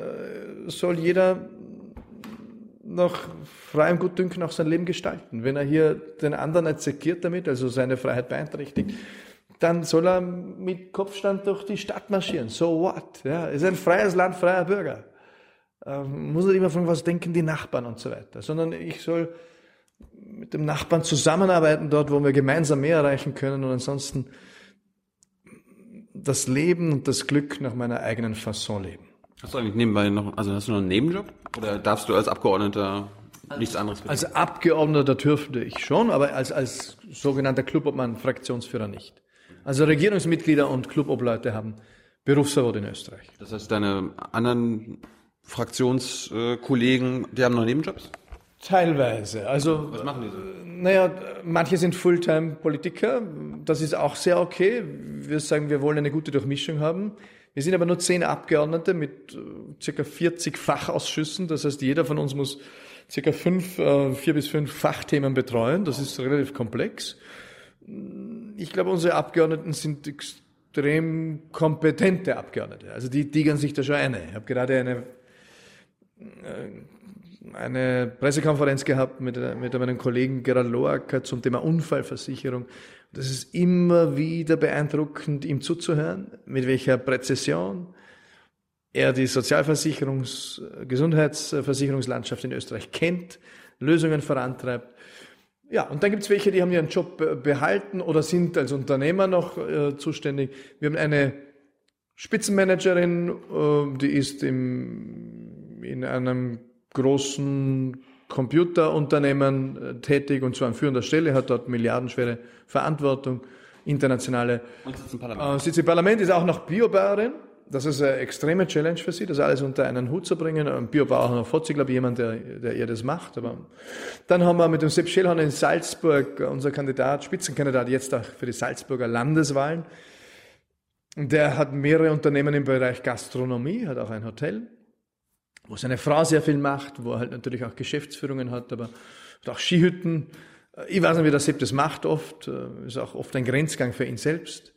soll jeder nach freiem Gutdünken auch sein Leben gestalten. Wenn er hier den anderen exekiert damit, also seine Freiheit beeinträchtigt, dann soll er mit Kopfstand durch die Stadt marschieren. So what? Ja, ist ein freies Land, freier Bürger. Ähm, muss nicht immer von was denken die Nachbarn und so weiter, sondern ich soll mit dem Nachbarn zusammenarbeiten dort, wo wir gemeinsam mehr erreichen können und ansonsten das Leben und das Glück nach meiner eigenen Fasson leben. Hast du eigentlich nebenbei noch, also hast du noch einen Nebenjob? Oder darfst du als Abgeordneter nichts anderes verdienen? Als Abgeordneter dürfte ich schon, aber als, als sogenannter Clubobmann, Fraktionsführer nicht. Also Regierungsmitglieder und Clubobleute haben Berufsverbot in Österreich. Das heißt, deine anderen Fraktionskollegen, die haben noch Nebenjobs? Teilweise. Also, Was machen die so? Naja, manche sind Fulltime-Politiker. Das ist auch sehr okay. Wir sagen, wir wollen eine gute Durchmischung haben. Wir sind aber nur zehn Abgeordnete mit äh, circa 40 Fachausschüssen. Das heißt, jeder von uns muss circa fünf, äh, vier bis fünf Fachthemen betreuen. Das ist relativ komplex ich glaube, unsere Abgeordneten sind extrem kompetente Abgeordnete. Also die tigern sich da schon eine. Ich habe gerade eine, äh, eine Pressekonferenz gehabt mit, mit meinem Kollegen Gerald Loacker zum Thema Unfallversicherung. Das ist immer wieder beeindruckend, ihm zuzuhören, mit welcher Präzision er die Sozialversicherungs-, Gesundheitsversicherungslandschaft in Österreich kennt, Lösungen vorantreibt ja, und dann gibt's welche, die haben ihren Job behalten oder sind als Unternehmer noch äh, zuständig. Wir haben eine Spitzenmanagerin, äh, die ist im, in einem großen Computerunternehmen äh, tätig und zwar an führender Stelle, hat dort milliardenschwere Verantwortung, internationale. Und sitzt im Parlament. Äh, sitzt im Parlament, ist auch noch Biobauerin das ist eine extreme Challenge für sie, das alles unter einen Hut zu bringen. Ein Biobauer noch vor glaube ich, jemand, der, der eher das macht. Aber dann haben wir mit dem Sepp Schellhorn in Salzburg, unser Kandidat, Spitzenkandidat jetzt auch für die Salzburger Landeswahlen. Der hat mehrere Unternehmen im Bereich Gastronomie, hat auch ein Hotel, wo seine Frau sehr viel macht, wo er halt natürlich auch Geschäftsführungen hat, aber hat auch Skihütten. Ich weiß nicht, wie der Sepp das macht oft, ist auch oft ein Grenzgang für ihn selbst.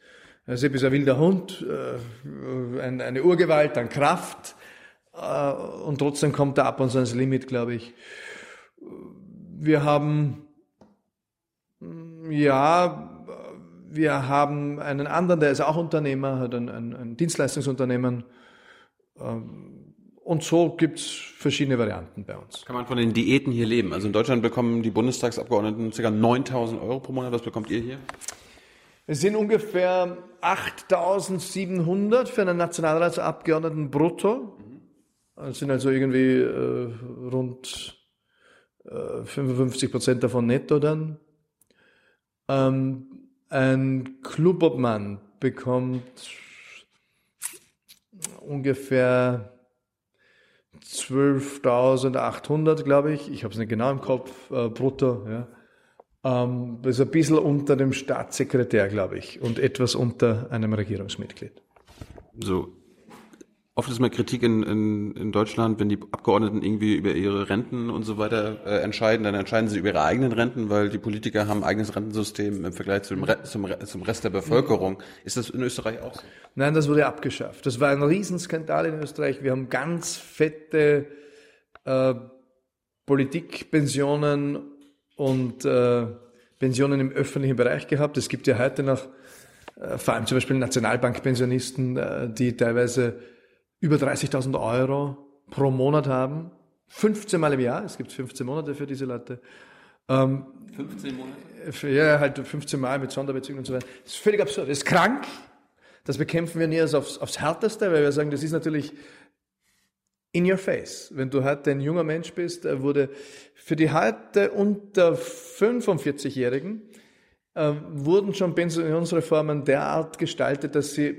Sepp ist ein wilder Hund, äh, eine Urgewalt an Kraft äh, und trotzdem kommt er ab und zu ans Limit, glaube ich. Wir haben, ja, wir haben einen anderen, der ist auch Unternehmer, hat ein, ein, ein Dienstleistungsunternehmen. Ähm, und so gibt's verschiedene Varianten bei uns. Kann man von den Diäten hier leben? Also in Deutschland bekommen die Bundestagsabgeordneten ca. 9000 Euro pro Monat. Was bekommt ihr hier? Es sind ungefähr 8700 für einen Nationalratsabgeordneten brutto. Das sind also irgendwie äh, rund äh, 55 Prozent davon netto dann. Ähm, ein Clubobmann bekommt ungefähr 12.800, glaube ich. Ich habe es nicht genau im Kopf, äh, brutto. Ja. Ähm, das ist ein bisschen unter dem Staatssekretär, glaube ich, und etwas unter einem Regierungsmitglied. So. Oft ist mal Kritik in, in, in Deutschland, wenn die Abgeordneten irgendwie über ihre Renten und so weiter äh, entscheiden, dann entscheiden sie über ihre eigenen Renten, weil die Politiker haben ein eigenes Rentensystem im Vergleich zum, Re zum, zum Rest der Bevölkerung. Ist das in Österreich auch so? Nein, das wurde abgeschafft. Das war ein Riesenskandal in Österreich. Wir haben ganz fette äh, Politikpensionen und äh, Pensionen im öffentlichen Bereich gehabt. Es gibt ja heute noch äh, vor allem zum Beispiel Nationalbankpensionisten, äh, die teilweise über 30.000 Euro pro Monat haben. 15 Mal im Jahr. Es gibt 15 Monate für diese Leute. Ähm, 15 Monate? Ja, halt 15 Mal mit Sonderbezügen und so weiter. Das ist völlig absurd. Das ist krank. Das bekämpfen wir nie aufs, aufs Härteste, weil wir sagen, das ist natürlich in your face. Wenn du heute ein junger Mensch bist, wurde für die heute unter 45-Jährigen äh, wurden schon Pensionsreformen derart gestaltet, dass sie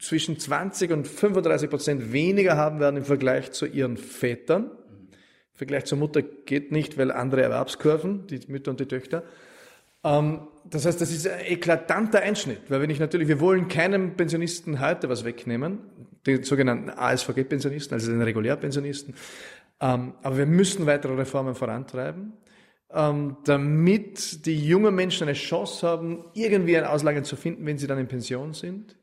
zwischen 20 und 35 Prozent weniger haben werden im Vergleich zu ihren Vätern. Im Vergleich zur Mutter geht nicht, weil andere Erwerbskurven, die Mütter und die Töchter. Ähm, das heißt, das ist ein eklatanter Einschnitt, weil wenn ich natürlich, wir wollen keinem Pensionisten heute was wegnehmen, den sogenannten ASVG-Pensionisten, also den Regulärpensionisten. Ähm, aber wir müssen weitere Reformen vorantreiben, ähm, damit die jungen Menschen eine Chance haben, irgendwie ein Auslagen zu finden, wenn sie dann in Pension sind.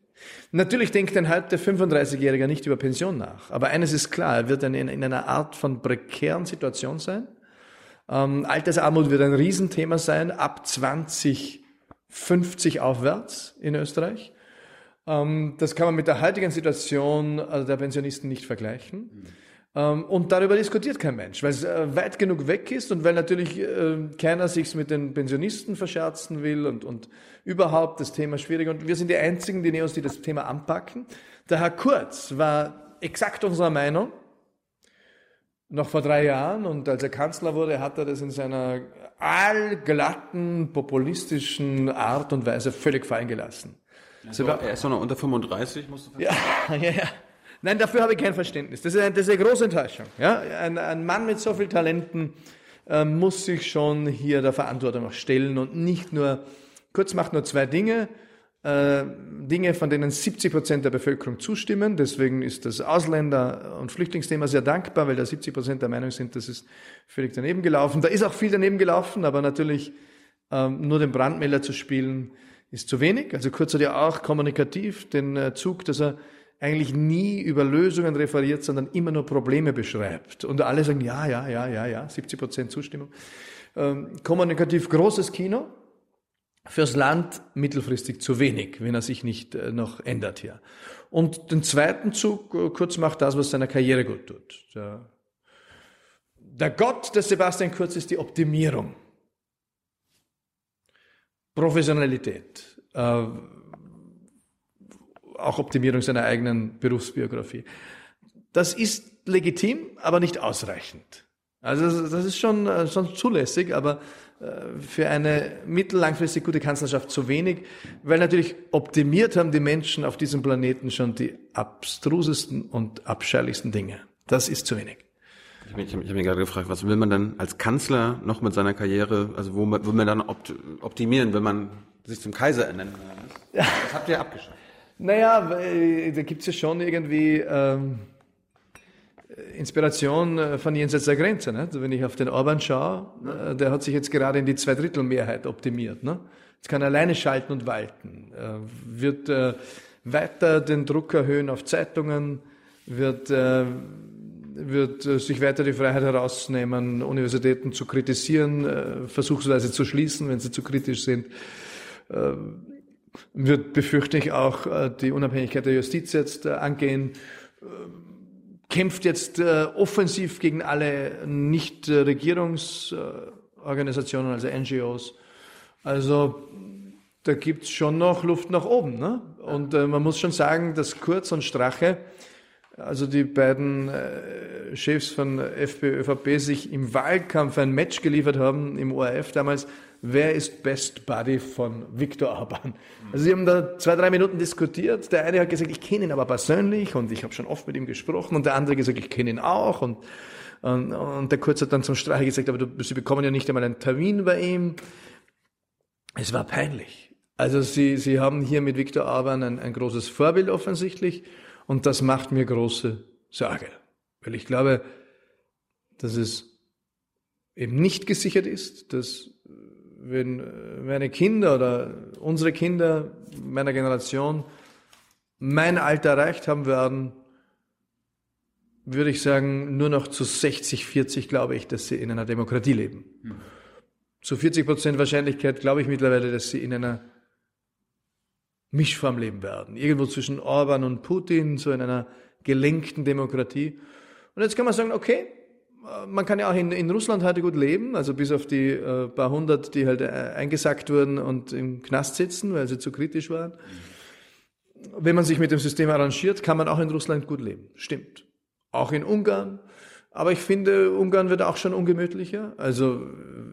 Natürlich denkt ein heute 35-Jähriger nicht über Pension nach. Aber eines ist klar, er wird in, in einer Art von prekären Situation sein. Ähm, Altersarmut wird ein Riesenthema sein, ab 2050 aufwärts in Österreich. Ähm, das kann man mit der heutigen Situation also der Pensionisten nicht vergleichen. Ähm, und darüber diskutiert kein Mensch, weil es äh, weit genug weg ist und weil natürlich äh, keiner sich mit den Pensionisten verscherzen will und, und überhaupt das Thema schwierig. Und wir sind die Einzigen, die Neos, die das Thema anpacken. Der Herr Kurz war exakt unserer Meinung, noch vor drei Jahren und als er Kanzler wurde, hat er das in seiner allglatten, populistischen Art und Weise völlig fallen gelassen. Also, er ist doch noch unter 35, musst du Ja, ja, ja. Nein, dafür habe ich kein Verständnis. Das ist eine, das ist eine große Enttäuschung. Ja? Ein, ein Mann mit so viel Talenten äh, muss sich schon hier der Verantwortung auch stellen und nicht nur, kurz macht nur zwei Dinge, äh, Dinge, von denen 70 Prozent der Bevölkerung zustimmen. Deswegen ist das Ausländer- und Flüchtlingsthema sehr dankbar, weil da 70 Prozent der Meinung sind, das ist völlig daneben gelaufen. Da ist auch viel daneben gelaufen, aber natürlich ähm, nur den Brandmelder zu spielen, ist zu wenig. Also Kurz hat ja auch kommunikativ den äh, Zug, dass er eigentlich nie über Lösungen referiert, sondern immer nur Probleme beschreibt. Und alle sagen, ja, ja, ja, ja, ja, 70 Prozent Zustimmung. Ähm, kommunikativ großes Kino, fürs Land mittelfristig zu wenig, wenn er sich nicht äh, noch ändert hier. Und den zweiten Zug, äh, kurz macht das, was seiner Karriere gut tut. Der, der Gott des Sebastian Kurz ist die Optimierung. Professionalität. Äh, auch Optimierung seiner eigenen Berufsbiografie. Das ist legitim, aber nicht ausreichend. Also das ist schon, äh, schon zulässig, aber äh, für eine mittellangfristig gute Kanzlerschaft zu wenig, weil natürlich optimiert haben die Menschen auf diesem Planeten schon die abstrusesten und abscheulichsten Dinge. Das ist zu wenig. Ich habe mich, hab mich gerade gefragt, was will man dann als Kanzler noch mit seiner Karriere, also wo will man dann optimieren, wenn man sich zum Kaiser ernennen will? Das habt ihr abgeschafft. Naja, da gibt es ja schon irgendwie ähm, Inspiration äh, von jenseits der Grenze. Ne? Wenn ich auf den Orban schaue, äh, der hat sich jetzt gerade in die Zweidrittelmehrheit optimiert. Ne? Jetzt kann er alleine schalten und walten. Äh, wird äh, weiter den Druck erhöhen auf Zeitungen, wird, äh, wird äh, sich weiter die Freiheit herausnehmen, Universitäten zu kritisieren, äh, versuchsweise zu schließen, wenn sie zu kritisch sind. Äh, wird, befürchte ich, auch die Unabhängigkeit der Justiz jetzt angehen, kämpft jetzt offensiv gegen alle Nichtregierungsorganisationen, also NGOs. Also da gibt's schon noch Luft nach oben. Ne? Und man muss schon sagen, dass Kurz und Strache, also die beiden Chefs von FPÖ, ÖVP, sich im Wahlkampf ein Match geliefert haben im ORF damals, wer ist Best Buddy von Viktor Orban. Also sie haben da zwei, drei Minuten diskutiert. Der eine hat gesagt, ich kenne ihn aber persönlich und ich habe schon oft mit ihm gesprochen. Und der andere gesagt, ich kenne ihn auch. Und, und, und der Kurz hat dann zum Streiche gesagt, aber du, sie bekommen ja nicht einmal einen Termin bei ihm. Es war peinlich. Also sie, sie haben hier mit Viktor Orban ein, ein großes Vorbild offensichtlich. Und das macht mir große Sorge. Weil ich glaube, dass es eben nicht gesichert ist, dass wenn äh, meine Kinder oder unsere Kinder meiner Generation mein Alter erreicht haben werden, würde ich sagen, nur noch zu 60, 40 glaube ich, dass sie in einer Demokratie leben. Mhm. Zu 40 Prozent Wahrscheinlichkeit glaube ich mittlerweile, dass sie in einer Mischform leben werden. Irgendwo zwischen Orban und Putin, so in einer gelenkten Demokratie. Und jetzt kann man sagen, okay, man kann ja auch in, in Russland heute gut leben, also bis auf die äh, paar hundert, die halt äh, eingesackt wurden und im Knast sitzen, weil sie zu kritisch waren. Wenn man sich mit dem System arrangiert, kann man auch in Russland gut leben. Stimmt. Auch in Ungarn. Aber ich finde, Ungarn wird auch schon ungemütlicher. Also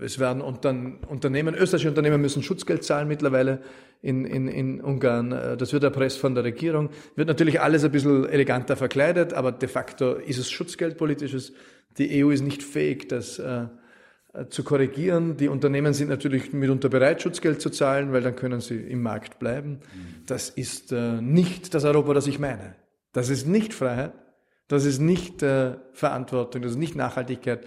es werden Unternehmen, österreichische Unternehmen müssen Schutzgeld zahlen mittlerweile in, in, in Ungarn. Das wird erpresst von der Regierung. Wird natürlich alles ein bisschen eleganter verkleidet, aber de facto ist es Schutzgeld politisches die EU ist nicht fähig, das äh, zu korrigieren. Die Unternehmen sind natürlich mitunter bereit, Schutzgeld zu zahlen, weil dann können sie im Markt bleiben. Das ist äh, nicht das Europa, das ich meine. Das ist nicht Freiheit, das ist nicht äh, Verantwortung, das ist nicht Nachhaltigkeit.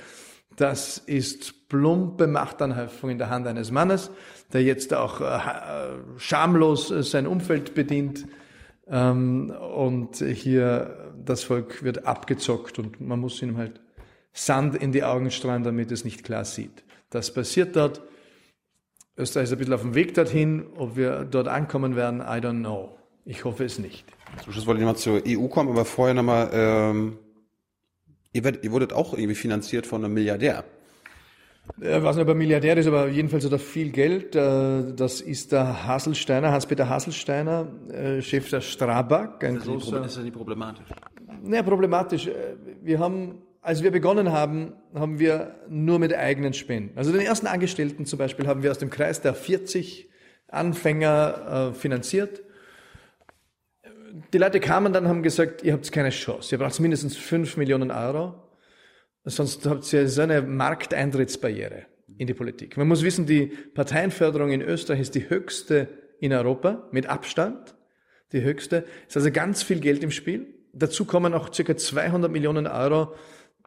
Das ist plumpe Machtanhäufung in der Hand eines Mannes, der jetzt auch äh, schamlos äh, sein Umfeld bedient. Ähm, und hier das Volk wird abgezockt und man muss ihm halt Sand in die Augen streuen, damit es nicht klar sieht. Das passiert dort. Österreich ist ein bisschen auf dem Weg dorthin. Ob wir dort ankommen werden, I don't know. Ich hoffe es nicht. Zum Schluss wollte ich nochmal zur EU kommen, aber vorher nochmal, ähm, ihr, werdet, ihr wurdet auch irgendwie finanziert von einem Milliardär. Ich weiß nicht, ob er Milliardär ist, aber jedenfalls hat er viel Geld. Äh, das ist der Haselsteiner, Hans-Peter Haselsteiner, äh, Chef der Strabag. Ein ist, das großer, nicht, ist das nicht problematisch? Naja, problematisch. Äh, wir haben als wir begonnen haben, haben wir nur mit eigenen Spenden. Also den ersten Angestellten zum Beispiel haben wir aus dem Kreis der 40 Anfänger äh, finanziert. Die Leute kamen dann haben gesagt, ihr habt keine Chance. Ihr braucht mindestens 5 Millionen Euro. Sonst habt ihr so eine Markteintrittsbarriere in die Politik. Man muss wissen, die Parteienförderung in Österreich ist die höchste in Europa, mit Abstand. Die höchste. Ist also ganz viel Geld im Spiel. Dazu kommen auch circa 200 Millionen Euro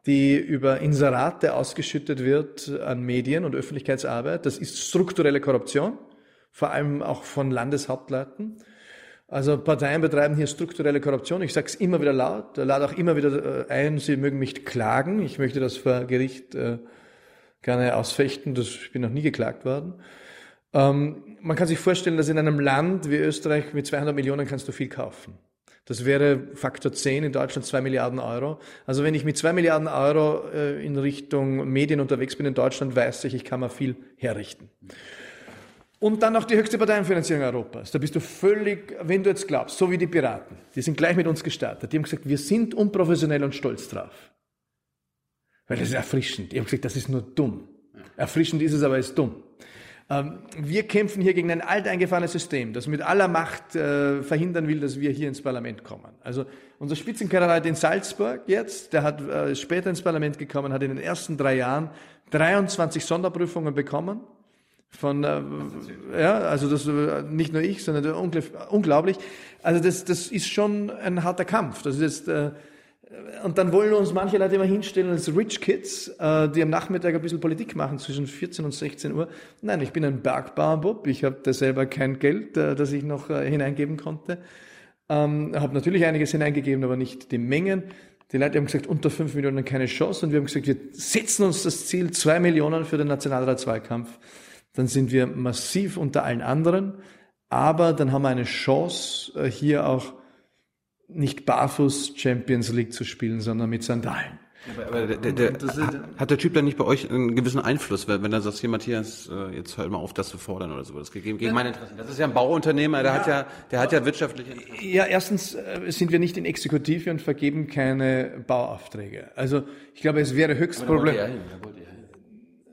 die über Inserate ausgeschüttet wird an Medien und Öffentlichkeitsarbeit. Das ist strukturelle Korruption, vor allem auch von Landeshauptleuten. Also Parteien betreiben hier strukturelle Korruption. Ich sage es immer wieder laut, lade auch immer wieder äh, ein, sie mögen mich klagen. Ich möchte das vor Gericht äh, gerne ausfechten. Das, ich bin noch nie geklagt worden. Ähm, man kann sich vorstellen, dass in einem Land wie Österreich mit 200 Millionen kannst du viel kaufen. Das wäre Faktor 10 in Deutschland 2 Milliarden Euro. Also wenn ich mit 2 Milliarden Euro äh, in Richtung Medien unterwegs bin in Deutschland, weiß ich, ich kann mir viel herrichten. Und dann noch die höchste Parteienfinanzierung Europas. Da bist du völlig, wenn du jetzt glaubst, so wie die Piraten, die sind gleich mit uns gestartet. Die haben gesagt, wir sind unprofessionell und stolz drauf. Weil das ist erfrischend. Die haben gesagt, das ist nur dumm. Erfrischend ist es, aber ist dumm. Ähm, wir kämpfen hier gegen ein alteingefahrenes System, das mit aller Macht äh, verhindern will, dass wir hier ins Parlament kommen. Also unser Spitzenkamerad in Salzburg jetzt, der hat äh, später ins Parlament gekommen, hat in den ersten drei Jahren 23 Sonderprüfungen bekommen. Von, äh, ja, also das nicht nur ich, sondern unglaublich. Also das, das ist schon ein harter Kampf. Das ist jetzt und dann wollen uns manche Leute immer hinstellen als Rich Kids, äh, die am Nachmittag ein bisschen Politik machen zwischen 14 und 16 Uhr. Nein, ich bin ein Bergbauerbub. Ich habe da selber kein Geld, äh, das ich noch äh, hineingeben konnte. Ähm, habe natürlich einiges hineingegeben, aber nicht die Mengen. Die Leute haben gesagt, unter 5 Millionen keine Chance. Und wir haben gesagt, wir setzen uns das Ziel 2 Millionen für den Nationalratszweikampf. Dann sind wir massiv unter allen anderen. Aber dann haben wir eine Chance, äh, hier auch nicht barfuß Champions League zu spielen, sondern mit Sandalen. Aber, aber der, der, der, hat der Typ dann nicht bei euch einen gewissen Einfluss, wenn er sagt, hier Matthias, äh, jetzt hör mal auf, das zu fordern oder sowas, gegen, gegen meine Interessen. Das ist ja ein Bauunternehmer, der ja, hat ja, der hat ja wirtschaftliche Interessen. Ja, erstens äh, sind wir nicht in Exekutive und vergeben keine Bauaufträge. Also ich glaube, es wäre höchst Problem.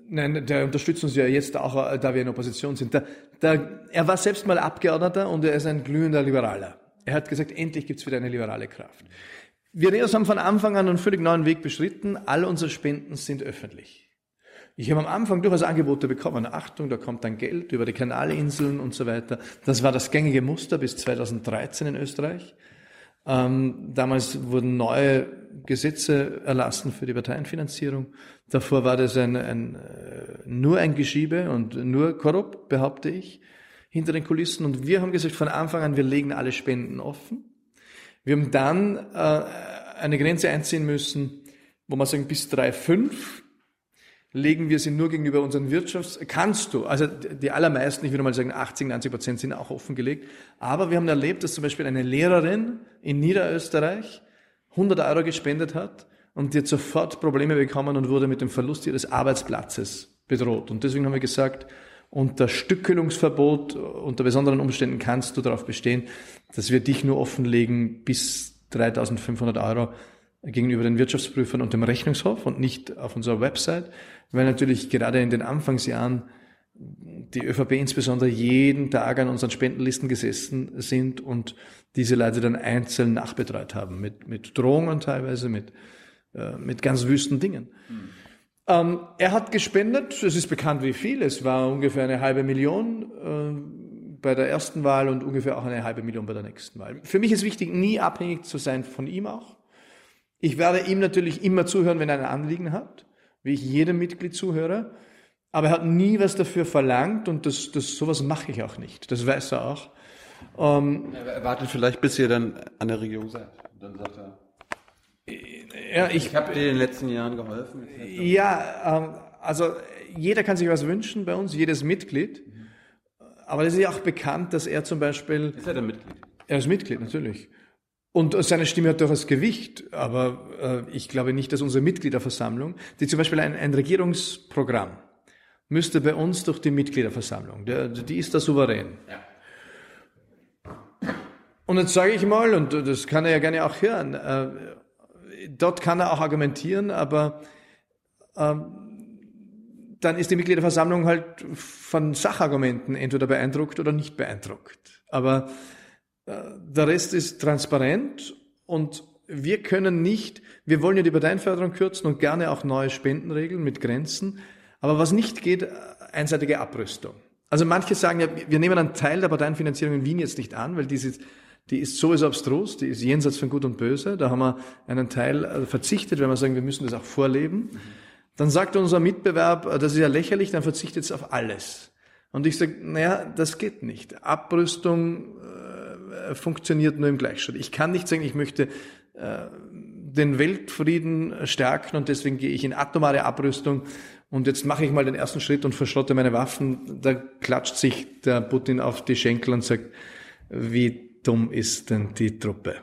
Nein, der unterstützt uns ja jetzt auch, äh, da wir in Opposition sind. Der, der, er war selbst mal Abgeordneter und er ist ein glühender Liberaler. Er hat gesagt, endlich gibt's wieder eine liberale Kraft. Wir Reos haben von Anfang an einen völlig neuen Weg beschritten. All unsere Spenden sind öffentlich. Ich habe am Anfang durchaus Angebote bekommen. Achtung, da kommt dann Geld über die Kanalinseln und so weiter. Das war das gängige Muster bis 2013 in Österreich. Ähm, damals wurden neue Gesetze erlassen für die Parteienfinanzierung. Davor war das ein, ein, äh, nur ein Geschiebe und nur korrupt, behaupte ich hinter den Kulissen. Und wir haben gesagt von Anfang an, wir legen alle Spenden offen. Wir haben dann äh, eine Grenze einziehen müssen, wo man sagen, bis 3,5 legen wir sie nur gegenüber unseren Wirtschafts... Kannst du, also die allermeisten, ich würde mal sagen 80, 90 Prozent sind auch offengelegt. Aber wir haben erlebt, dass zum Beispiel eine Lehrerin in Niederösterreich 100 Euro gespendet hat und die hat sofort Probleme bekommen und wurde mit dem Verlust ihres Arbeitsplatzes bedroht. Und deswegen haben wir gesagt, unter Stückelungsverbot, unter besonderen Umständen kannst du darauf bestehen, dass wir dich nur offenlegen bis 3500 Euro gegenüber den Wirtschaftsprüfern und dem Rechnungshof und nicht auf unserer Website, weil natürlich gerade in den Anfangsjahren die ÖVP insbesondere jeden Tag an unseren Spendenlisten gesessen sind und diese Leute dann einzeln nachbetreut haben, mit, mit Drohungen teilweise, mit, äh, mit ganz wüsten Dingen. Mhm. Ähm, er hat gespendet, es ist bekannt wie viel, es war ungefähr eine halbe Million äh, bei der ersten Wahl und ungefähr auch eine halbe Million bei der nächsten Wahl. Für mich ist wichtig, nie abhängig zu sein von ihm auch. Ich werde ihm natürlich immer zuhören, wenn er ein Anliegen hat, wie ich jedem Mitglied zuhöre. Aber er hat nie was dafür verlangt und das, das, sowas mache ich auch nicht. Das weiß er auch. Ähm, er wartet vielleicht, bis ihr dann an der Regierung seid. dann sagt er, ja, ich, ich habe dir in den letzten Jahren geholfen. Ja, ähm, also jeder kann sich was wünschen bei uns, jedes Mitglied. Aber es ist ja auch bekannt, dass er zum Beispiel. Ist er denn Mitglied? Er ist Mitglied, natürlich. Und seine Stimme hat durchaus Gewicht, aber äh, ich glaube nicht, dass unsere Mitgliederversammlung, die zum Beispiel ein, ein Regierungsprogramm, müsste bei uns durch die Mitgliederversammlung, der, die ist da souverän. Ja. Und jetzt sage ich mal, und das kann er ja gerne auch hören, äh, dort kann er auch argumentieren, aber ähm, dann ist die Mitgliederversammlung halt von Sachargumenten entweder beeindruckt oder nicht beeindruckt. Aber äh, der Rest ist transparent und wir können nicht, wir wollen ja die Parteienförderung kürzen und gerne auch neue Spendenregeln mit Grenzen. Aber was nicht geht, äh, einseitige Abrüstung. Also manche sagen ja, wir nehmen einen Teil der Parteienfinanzierung in Wien jetzt nicht an, weil diese, die ist sowieso abstrus, die ist jenseits von Gut und Böse. Da haben wir einen Teil äh, verzichtet, wenn wir sagen, wir müssen das auch vorleben. Dann sagt unser Mitbewerb, äh, das ist ja lächerlich, dann verzichtet es auf alles. Und ich sage, naja, das geht nicht. Abrüstung äh, funktioniert nur im Gleichschritt. Ich kann nicht sagen, ich möchte äh, den Weltfrieden stärken und deswegen gehe ich in atomare Abrüstung und jetzt mache ich mal den ersten Schritt und verschrotte meine Waffen. Da klatscht sich der Putin auf die Schenkel und sagt, wie dumm ist denn die Truppe?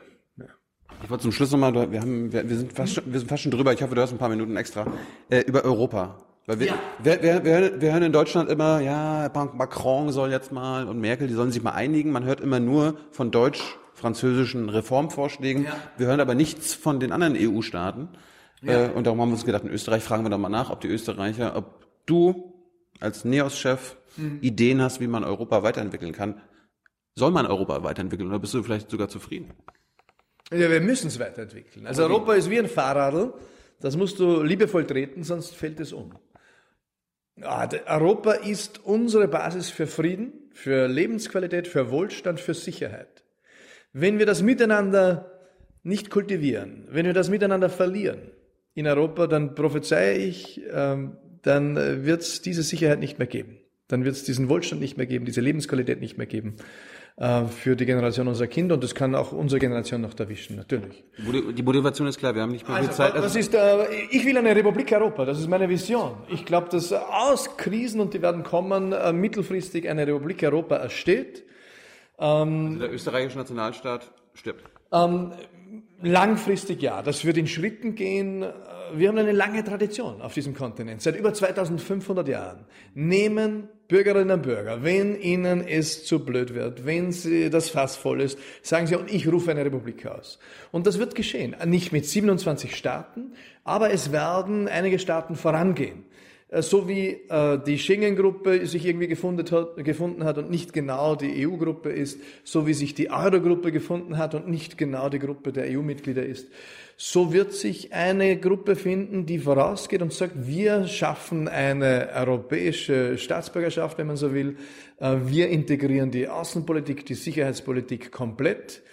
Ich wollte zum Schluss nochmal, wir, haben, wir, sind fast, wir sind fast schon drüber, ich hoffe, du hast ein paar Minuten extra, äh, über Europa. Weil wir, ja. wir, wir, wir, wir hören in Deutschland immer, ja, Macron soll jetzt mal und Merkel, die sollen sich mal einigen. Man hört immer nur von deutsch-französischen Reformvorschlägen. Ja. Wir hören aber nichts von den anderen EU-Staaten. Ja. Äh, und darum haben wir uns gedacht, in Österreich fragen wir doch mal nach, ob die Österreicher, ob du als NEOS-Chef mhm. Ideen hast, wie man Europa weiterentwickeln kann. Soll man Europa weiterentwickeln oder bist du vielleicht sogar zufrieden? Ja, wir müssen es weiterentwickeln. Also Europa ist wie ein Fahrradl, das musst du liebevoll treten, sonst fällt es um. Ja, Europa ist unsere Basis für Frieden, für Lebensqualität, für Wohlstand, für Sicherheit. Wenn wir das miteinander nicht kultivieren, wenn wir das miteinander verlieren in Europa, dann prophezeie ich, ähm, dann wird es diese Sicherheit nicht mehr geben. Dann wird es diesen Wohlstand nicht mehr geben, diese Lebensqualität nicht mehr geben. Äh, für die Generation unserer Kinder und das kann auch unsere Generation noch erwischen, natürlich. Die Motivation ist klar, wir haben nicht mehr viel also, Zeit. Also ist, äh, ich will eine Republik Europa, das ist meine Vision. Ich glaube, dass aus Krisen, und die werden kommen, äh, mittelfristig eine Republik Europa ersteht. Ähm, also der österreichische Nationalstaat stirbt. Ähm, langfristig ja, das wird in Schritten gehen wir haben eine lange Tradition auf diesem Kontinent, seit über 2500 Jahren. Nehmen Bürgerinnen und Bürger, wenn ihnen es zu blöd wird, wenn sie das Fass voll ist, sagen sie, und ich rufe eine Republik aus. Und das wird geschehen. Nicht mit 27 Staaten, aber es werden einige Staaten vorangehen. Äh, so wie äh, die Schengen-Gruppe sich irgendwie gefunden hat, gefunden hat und nicht genau die EU-Gruppe ist, so wie sich die Euro-Gruppe gefunden hat und nicht genau die Gruppe der EU-Mitglieder ist so wird sich eine Gruppe finden, die vorausgeht und sagt, wir schaffen eine europäische Staatsbürgerschaft, wenn man so will. Äh, wir integrieren die Außenpolitik, die Sicherheitspolitik komplett.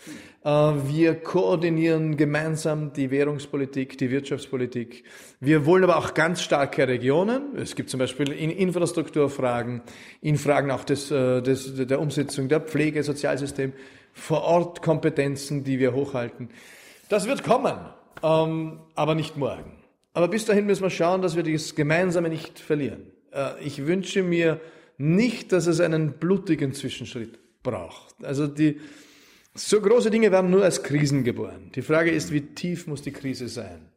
Äh, wir koordinieren gemeinsam die Währungspolitik, die Wirtschaftspolitik. Wir wollen aber auch ganz starke Regionen. Es gibt zum Beispiel in Infrastrukturfragen, in Fragen auch des, äh, des, der Umsetzung der Pflege, Sozialsystem, vor Ort Kompetenzen, die wir hochhalten. Das wird kommen, ähm, aber nicht morgen. Aber bis dahin müssen wir schauen, dass wir das Gemeinsame nicht verlieren. Äh, ich wünsche mir nicht, dass es einen blutigen Zwischenschritt braucht. Also die, so große Dinge werden nur als Krisen geboren. Die Frage ist, wie tief muss die Krise sein?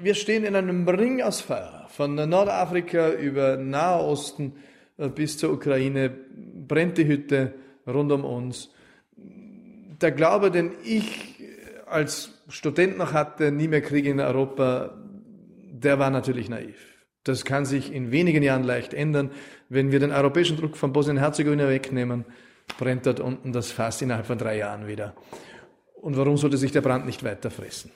Wir stehen in einem Ring aus Feuer. Von Nordafrika über Nahosten äh, bis zur Ukraine brennt die Hütte rund um uns. Der Glaube, den ich als Student noch hatte, nie mehr Krieg in Europa, der war natürlich naiv. Das kann sich in wenigen Jahren leicht ändern. Wenn wir den europäischen Druck von Bosnien-Herzegowina wegnehmen, brennt dort unten das Fass innerhalb von drei Jahren wieder. Und warum sollte sich der Brand nicht weiter fressen?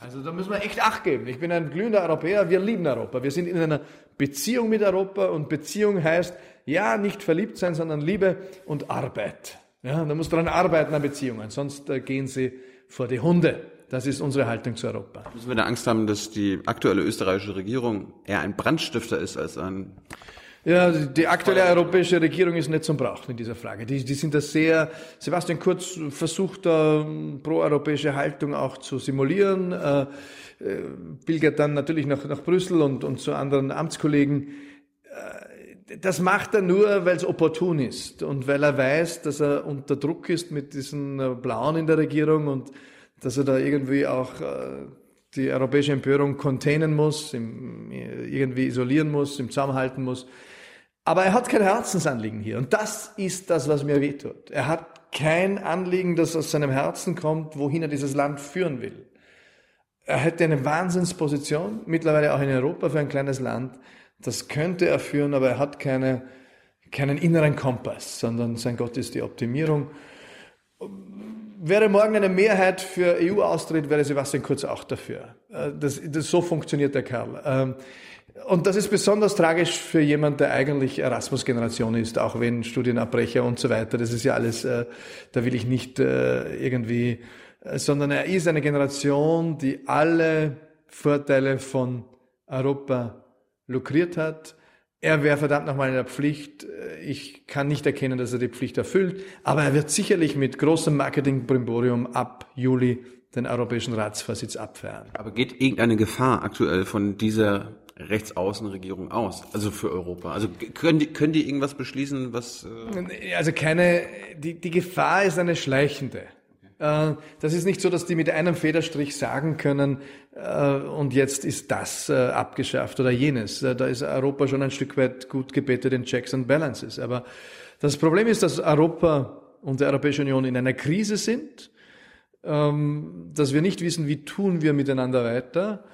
Also da müssen wir echt Acht geben. Ich bin ein glühender Europäer, wir lieben Europa. Wir sind in einer Beziehung mit Europa und Beziehung heißt, ja, nicht verliebt sein, sondern Liebe und Arbeit. Ja, da muss daran arbeiten an Beziehungen, sonst äh, gehen sie vor die Hunde. Das ist unsere Haltung zu Europa. Müssen wir da Angst haben, dass die aktuelle österreichische Regierung eher ein Brandstifter ist als ein ja, die aktuelle europäische Regierung ist nicht zum Brauchen in dieser Frage. Die, die sind da sehr, Sebastian Kurz versucht da proeuropäische Haltung auch zu simulieren, äh, äh, pilgert dann natürlich nach, nach Brüssel und, und zu anderen Amtskollegen. Äh, das macht er nur, weil es opportun ist und weil er weiß, dass er unter Druck ist mit diesen äh, Blauen in der Regierung und dass er da irgendwie auch äh, die europäische Empörung containen muss, im, irgendwie isolieren muss, im Zaum halten muss. Aber er hat kein Herzensanliegen hier. Und das ist das, was mir wehtut. Er hat kein Anliegen, das aus seinem Herzen kommt, wohin er dieses Land führen will. Er hätte eine Wahnsinnsposition, mittlerweile auch in Europa für ein kleines Land. Das könnte er führen, aber er hat keine, keinen inneren Kompass, sondern sein Gott ist die Optimierung. Wäre morgen eine Mehrheit für EU-Austritt, wäre Sebastian Kurz auch dafür. Äh, das, das, so funktioniert der Kerl. Ähm, und das ist besonders tragisch für jemand, der eigentlich Erasmus-Generation ist, auch wenn Studienabbrecher und so weiter. Das ist ja alles, äh, da will ich nicht äh, irgendwie, sondern er ist eine Generation, die alle Vorteile von Europa lukriert hat. Er wäre verdammt nochmal in der Pflicht. Ich kann nicht erkennen, dass er die Pflicht erfüllt, aber er wird sicherlich mit großem Marketing-Brimborium ab Juli den Europäischen Ratsvorsitz abwehren. Aber geht irgendeine Gefahr aktuell von dieser Rechtsaußenregierung aus, also für Europa? Also können die, können die irgendwas beschließen, was... Äh also keine, die, die Gefahr ist eine schleichende. Äh, das ist nicht so, dass die mit einem Federstrich sagen können, äh, und jetzt ist das abgeschafft oder jenes. Da ist Europa schon ein Stück weit gut gebettet in Checks and Balances. Aber das Problem ist, dass Europa und die Europäische Union in einer Krise sind, ähm, dass wir nicht wissen, wie tun wir miteinander weiter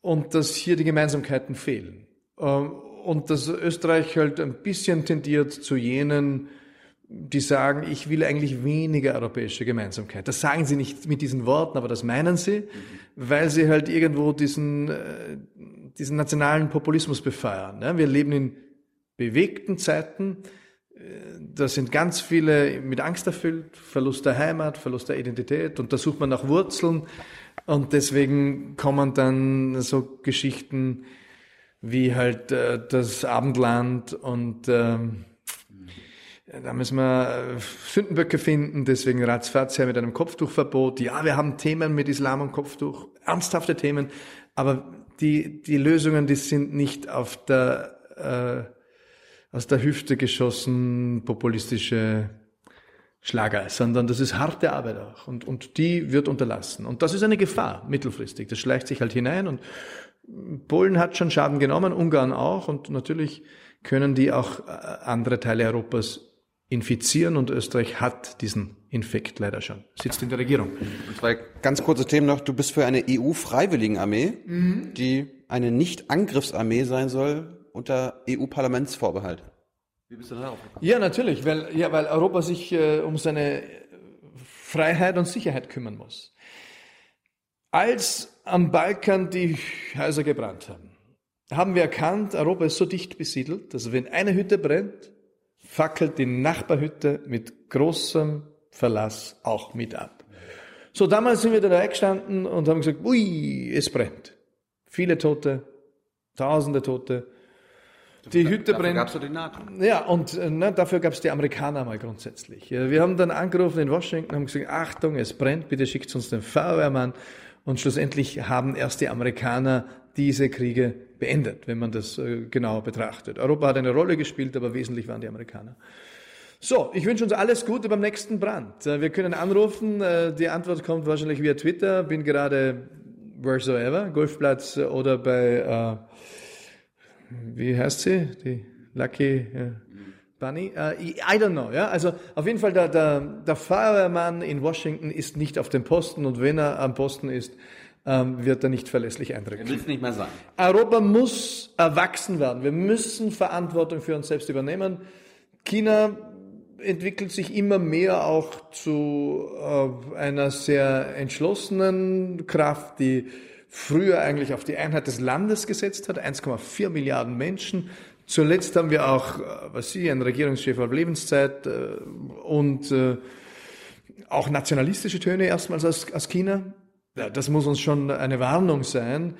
und dass hier die Gemeinsamkeiten fehlen. Ähm, und dass Österreich halt ein bisschen tendiert zu jenen, die sagen, ich will eigentlich weniger europäische Gemeinsamkeit. Das sagen sie nicht mit diesen Worten, aber das meinen sie, weil sie halt irgendwo diesen, äh, diesen nationalen Populismus befeuern. Wir leben in bewegten Zeiten. Äh, da sind ganz viele mit Angst erfüllt, Verlust der Heimat, Verlust der Identität und da sucht man nach Wurzeln. Und deswegen kommen dann so Geschichten wie halt äh, das Abendland und ähm, da müssen wir äh, Sündenböcke finden, deswegen ratzfatz her mit einem Kopftuchverbot. Ja, wir haben Themen mit Islam und Kopftuch, ernsthafte Themen, aber die, die Lösungen, die sind nicht auf der, äh, aus der Hüfte geschossen populistische Schlager, sondern das ist harte Arbeit auch und, und die wird unterlassen. Und das ist eine Gefahr mittelfristig. Das schleicht sich halt hinein und Polen hat schon Schaden genommen, Ungarn auch und natürlich können die auch äh, andere Teile Europas infizieren und Österreich hat diesen Infekt leider schon. Sitzt in der Regierung. Und zwei ganz kurze Themen noch. Du bist für eine EU-Freiwilligenarmee, mhm. die eine Nicht-Angriffsarmee sein soll unter EU-Parlamentsvorbehalt. Wie bist du darauf gekommen? Ja, natürlich, weil, ja, weil Europa sich äh, um seine Freiheit und Sicherheit kümmern muss. Als am Balkan die Häuser gebrannt haben, haben wir erkannt, Europa ist so dicht besiedelt, dass wenn eine Hütte brennt, fackelt die Nachbarhütte mit großem Verlass auch mit ab. So, damals sind wir da gestanden und haben gesagt, ui, es brennt. Viele Tote, tausende Tote. Die Hütte dafür brennt. Gab's ja, die NATO. ja, und ne, dafür gab es die Amerikaner mal grundsätzlich. Wir haben dann angerufen in Washington, haben gesagt, Achtung, es brennt, bitte schickt uns den Feuerwehrmann. Und schlussendlich haben erst die Amerikaner diese Kriege beendet, wenn man das äh, genau betrachtet. Europa hat eine Rolle gespielt, aber wesentlich waren die Amerikaner. So, ich wünsche uns alles Gute beim nächsten Brand. Äh, wir können anrufen, äh, die Antwort kommt wahrscheinlich via Twitter, bin gerade wheresoever, Golfplatz oder bei wie heißt sie? Die Lucky Bunny? I don't know. Also auf jeden Fall der, der, der Feuerwehrmann in Washington ist nicht auf dem Posten und wenn er am Posten ist, ähm, wird er nicht verlässlich eindrücken. Will es nicht mehr sein. Europa muss erwachsen werden. Wir müssen Verantwortung für uns selbst übernehmen. China entwickelt sich immer mehr auch zu äh, einer sehr entschlossenen Kraft, die früher eigentlich auf die Einheit des Landes gesetzt hat, 1,4 Milliarden Menschen. Zuletzt haben wir auch, äh, was Sie, einen Regierungschef auf Lebenszeit äh, und äh, auch nationalistische Töne erstmals aus, aus China. Das muss uns schon eine Warnung sein.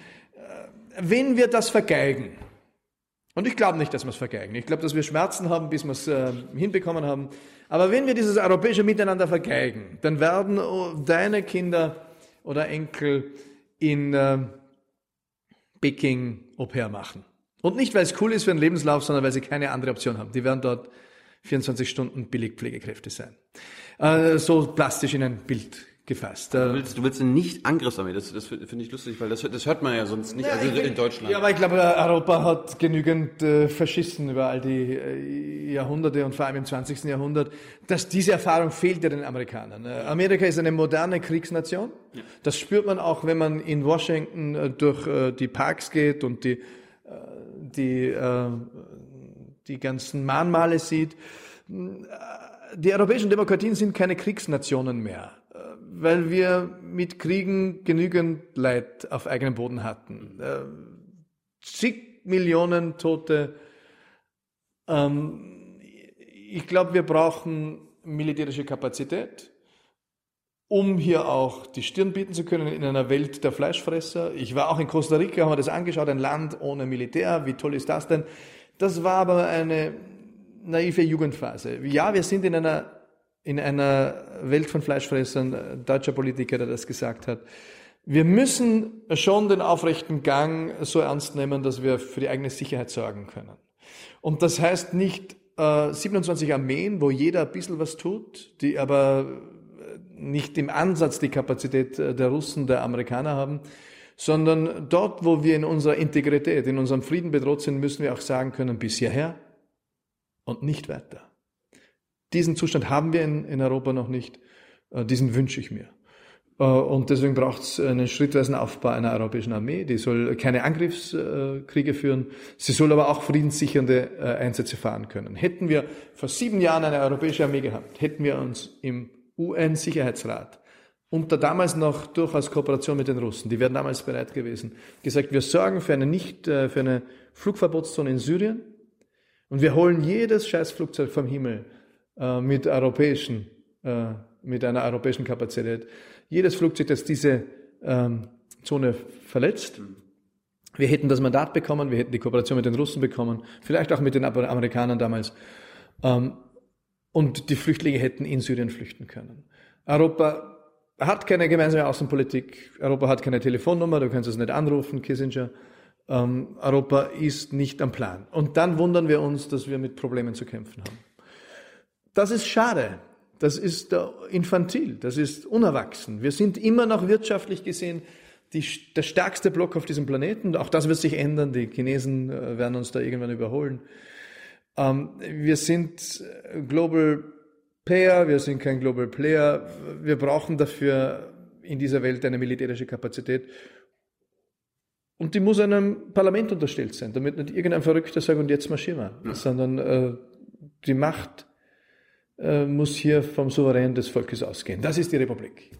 Wenn wir das vergeigen, und ich glaube nicht, dass wir es vergeigen. Ich glaube, dass wir Schmerzen haben, bis wir es äh, hinbekommen haben. Aber wenn wir dieses europäische Miteinander vergeigen, dann werden oh, deine Kinder oder Enkel in äh, Peking Au pair machen. Und nicht, weil es cool ist für den Lebenslauf, sondern weil sie keine andere Option haben. Die werden dort 24 Stunden Billigpflegekräfte sein. Äh, so plastisch in ein Bild gefasst. Du willst, du willst nicht Angriffsarmee, das, das finde ich lustig, weil das, das hört man ja sonst nicht, ja, also in Deutschland. Ja, aber ich glaube, Europa hat genügend äh, verschissen über all die äh, Jahrhunderte und vor allem im 20. Jahrhundert, dass diese Erfahrung fehlt ja den Amerikanern. Äh, Amerika ist eine moderne Kriegsnation. Ja. Das spürt man auch, wenn man in Washington äh, durch äh, die Parks geht und die, äh, die, äh, die ganzen Mahnmale sieht. Die europäischen Demokratien sind keine Kriegsnationen mehr weil wir mit Kriegen genügend Leid auf eigenem Boden hatten. Äh, zig Millionen Tote. Ähm, ich glaube, wir brauchen militärische Kapazität, um hier auch die Stirn bieten zu können in einer Welt der Fleischfresser. Ich war auch in Costa Rica, haben wir das angeschaut, ein Land ohne Militär. Wie toll ist das denn? Das war aber eine naive Jugendphase. Ja, wir sind in einer in einer Welt von Fleischfressern, ein deutscher Politiker, der das gesagt hat. Wir müssen schon den aufrechten Gang so ernst nehmen, dass wir für die eigene Sicherheit sorgen können. Und das heißt nicht äh, 27 Armeen, wo jeder ein bisschen was tut, die aber nicht im Ansatz die Kapazität der Russen, der Amerikaner haben, sondern dort, wo wir in unserer Integrität, in unserem Frieden bedroht sind, müssen wir auch sagen können, bis hierher und nicht weiter. Diesen Zustand haben wir in, in Europa noch nicht. Äh, diesen wünsche ich mir. Äh, und deswegen braucht es einen schrittweisen Aufbau einer europäischen Armee. Die soll keine Angriffskriege führen. Sie soll aber auch friedenssichernde äh, Einsätze fahren können. Hätten wir vor sieben Jahren eine europäische Armee gehabt, hätten wir uns im UN-Sicherheitsrat unter damals noch durchaus Kooperation mit den Russen, die wären damals bereit gewesen, gesagt, wir sorgen für eine nicht, für eine Flugverbotszone in Syrien und wir holen jedes Scheißflugzeug vom Himmel, äh, mit europäischen, äh, mit einer europäischen Kapazität. Jedes Flugzeug, das diese ähm, Zone verletzt, wir hätten das Mandat bekommen, wir hätten die Kooperation mit den Russen bekommen, vielleicht auch mit den Amerikanern damals. Ähm, und die Flüchtlinge hätten in Syrien flüchten können. Europa hat keine gemeinsame Außenpolitik, Europa hat keine Telefonnummer, du kannst es nicht anrufen, Kissinger. Ähm, Europa ist nicht am Plan. Und dann wundern wir uns, dass wir mit Problemen zu kämpfen haben. Das ist schade. Das ist infantil. Das ist unerwachsen. Wir sind immer noch wirtschaftlich gesehen die, der stärkste Block auf diesem Planeten. Auch das wird sich ändern. Die Chinesen äh, werden uns da irgendwann überholen. Ähm, wir sind äh, Global Player, wir sind kein Global Player. Wir brauchen dafür in dieser Welt eine militärische Kapazität. Und die muss einem Parlament unterstellt sein, damit nicht irgendein Verrückter sagt, und jetzt marschieren wir, ja. sondern äh, die Macht äh, muss hier vom Souverän des Volkes ausgehen. Das ist die Republik.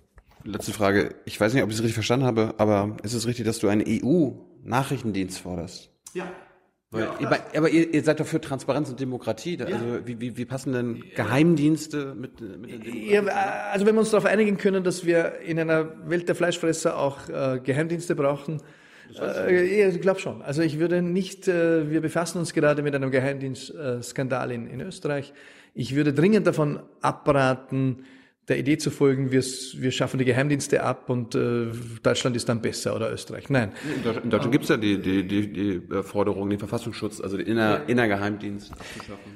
Letzte Frage. Ich weiß nicht, ob ich es richtig verstanden habe, aber ist es richtig, dass du einen EU-Nachrichtendienst forderst? Ja. Weil, ja, ihr, aber ihr, ihr, seid doch für Transparenz und Demokratie. Da, ja. Also wie, wie, wie passen denn Geheimdienste mit, mit der Demokratie? Ja, also wenn wir uns darauf einigen können, dass wir in einer Welt der Fleischfresser auch äh, Geheimdienste brauchen, äh, ich glaube schon. Also ich würde nicht, äh, wir befassen uns gerade mit einem Geheimdienstskandal in, in Österreich. Ich würde dringend davon abraten, der Idee zu folgen, wir, wir schaffen die Geheimdienste ab und äh, Deutschland ist dann besser oder Österreich. Nein. In Deutschland, Deutschland gibt es ja die, die, die, die Forderung, den Verfassungsschutz, also den Inner. Innergeheimdienst abzuschaffen.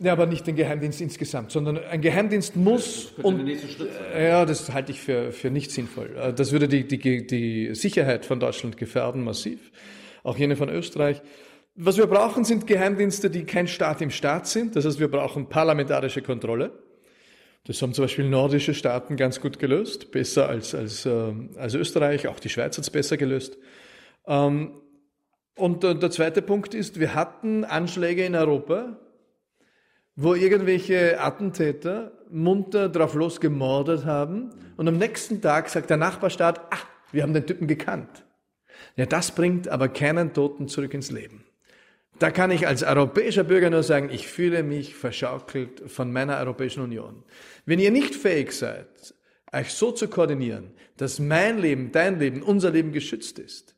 Ja, aber nicht den Geheimdienst insgesamt, sondern ein Geheimdienst muss das und ja, das halte ich für, für nicht sinnvoll. Äh, das würde die, die, die Sicherheit von Deutschland gefährden, massiv. Auch jene von Österreich. Was wir brauchen, sind Geheimdienste, die kein Staat im Staat sind. Das heißt, wir brauchen parlamentarische Kontrolle. Das haben zum Beispiel nordische Staaten ganz gut gelöst, besser als, als, äh, als Österreich. Auch die Schweiz hat es besser gelöst. Ähm, und der zweite Punkt ist, wir hatten Anschläge in Europa, wo irgendwelche Attentäter munter drauf losgemordet haben und am nächsten Tag sagt der Nachbarstaat, ah, wir haben den Typen gekannt. Ja, das bringt aber keinen Toten zurück ins Leben. Da kann ich als europäischer Bürger nur sagen, ich fühle mich verschaukelt von meiner Europäischen Union. Wenn ihr nicht fähig seid, euch so zu koordinieren, dass mein Leben, dein Leben, unser Leben geschützt ist,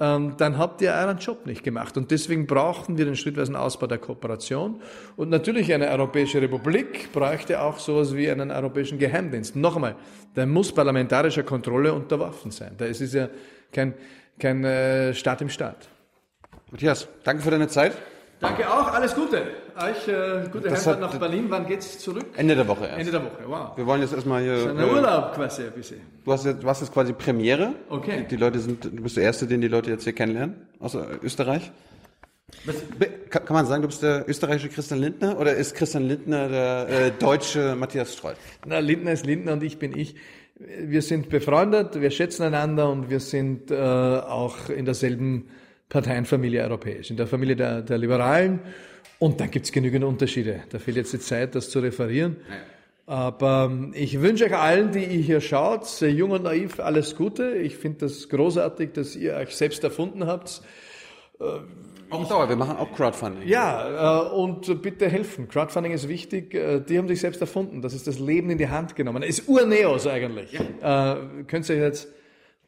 ähm, dann habt ihr euren Job nicht gemacht. Und deswegen brauchen wir den schrittweisen Ausbau der Kooperation. Und natürlich eine Europäische Republik bräuchte auch sowas wie einen europäischen Geheimdienst. Noch einmal, der muss parlamentarischer Kontrolle unterworfen sein. Da ist es ja kein, kein äh, Staat im Staat. Matthias, danke für deine Zeit. Danke auch, alles Gute. Euch äh, gute Das Heimfahrt hat- nach Berlin. Wann geht's zurück? Ende der Woche erst. Ende der Woche, wow. Wir wollen jetzt erstmal hier. Ein äh, Urlaub quasi ein bisschen. Du hast, jetzt, du hast jetzt quasi Premiere. Okay. Die, die Leute sind, du bist der Erste, den die Leute jetzt hier kennenlernen, aus äh, Österreich. Be- Kann, man sagen, du bist der österreichische Christian Lindner oder ist Christian Lindner der äh, deutsche Matthias Streuth? Na, Lindner ist Lindner und ich bin ich. Wir sind befreundet, wir schätzen einander und wir sind äh, auch in derselben Parteienfamilie europäisch, in der Familie der, der Liberalen. Und dann gibt's genügend Unterschiede. Da fehlt jetzt die Zeit, das zu referieren. Aber ähm, ich wünsche euch allen, die ihr hier schaut, sehr jung und naiv, alles Gute. Ich finde das großartig, dass ihr euch selbst erfunden habt. Auch Dauer, wir machen auch Crowdfunding. Ja, äh, und bitte helfen. Crowdfunding ist wichtig. Äh, die haben sich selbst erfunden. Das ist das Leben in die Hand genommen. Ist Urneos eigentlich. Äh, könnt ihr euch jetzt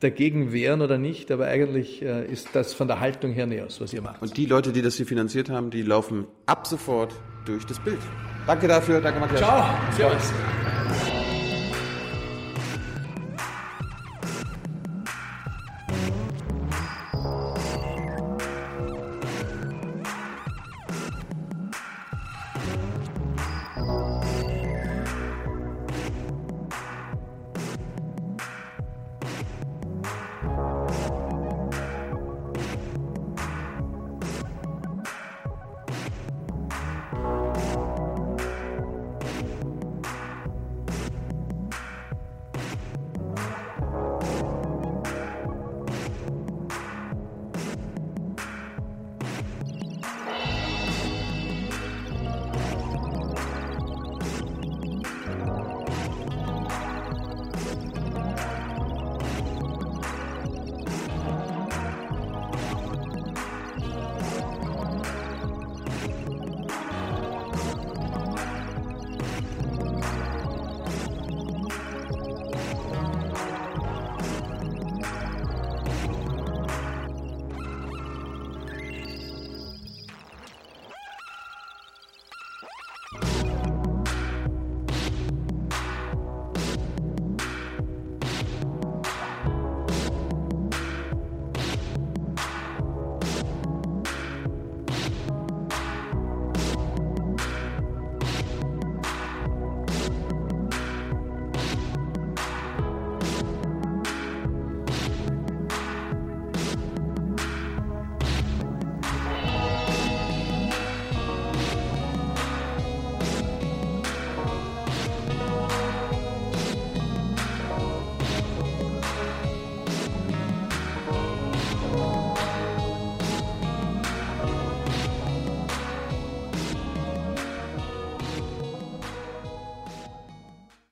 dagegen wehren oder nicht, aber eigentlich äh, ist das von der Haltung her Neos, was ihr macht. Und die Leute, die das hier finanziert haben, die laufen ab sofort durch das Bild. Danke dafür, danke Matthias. Ciao. Servus.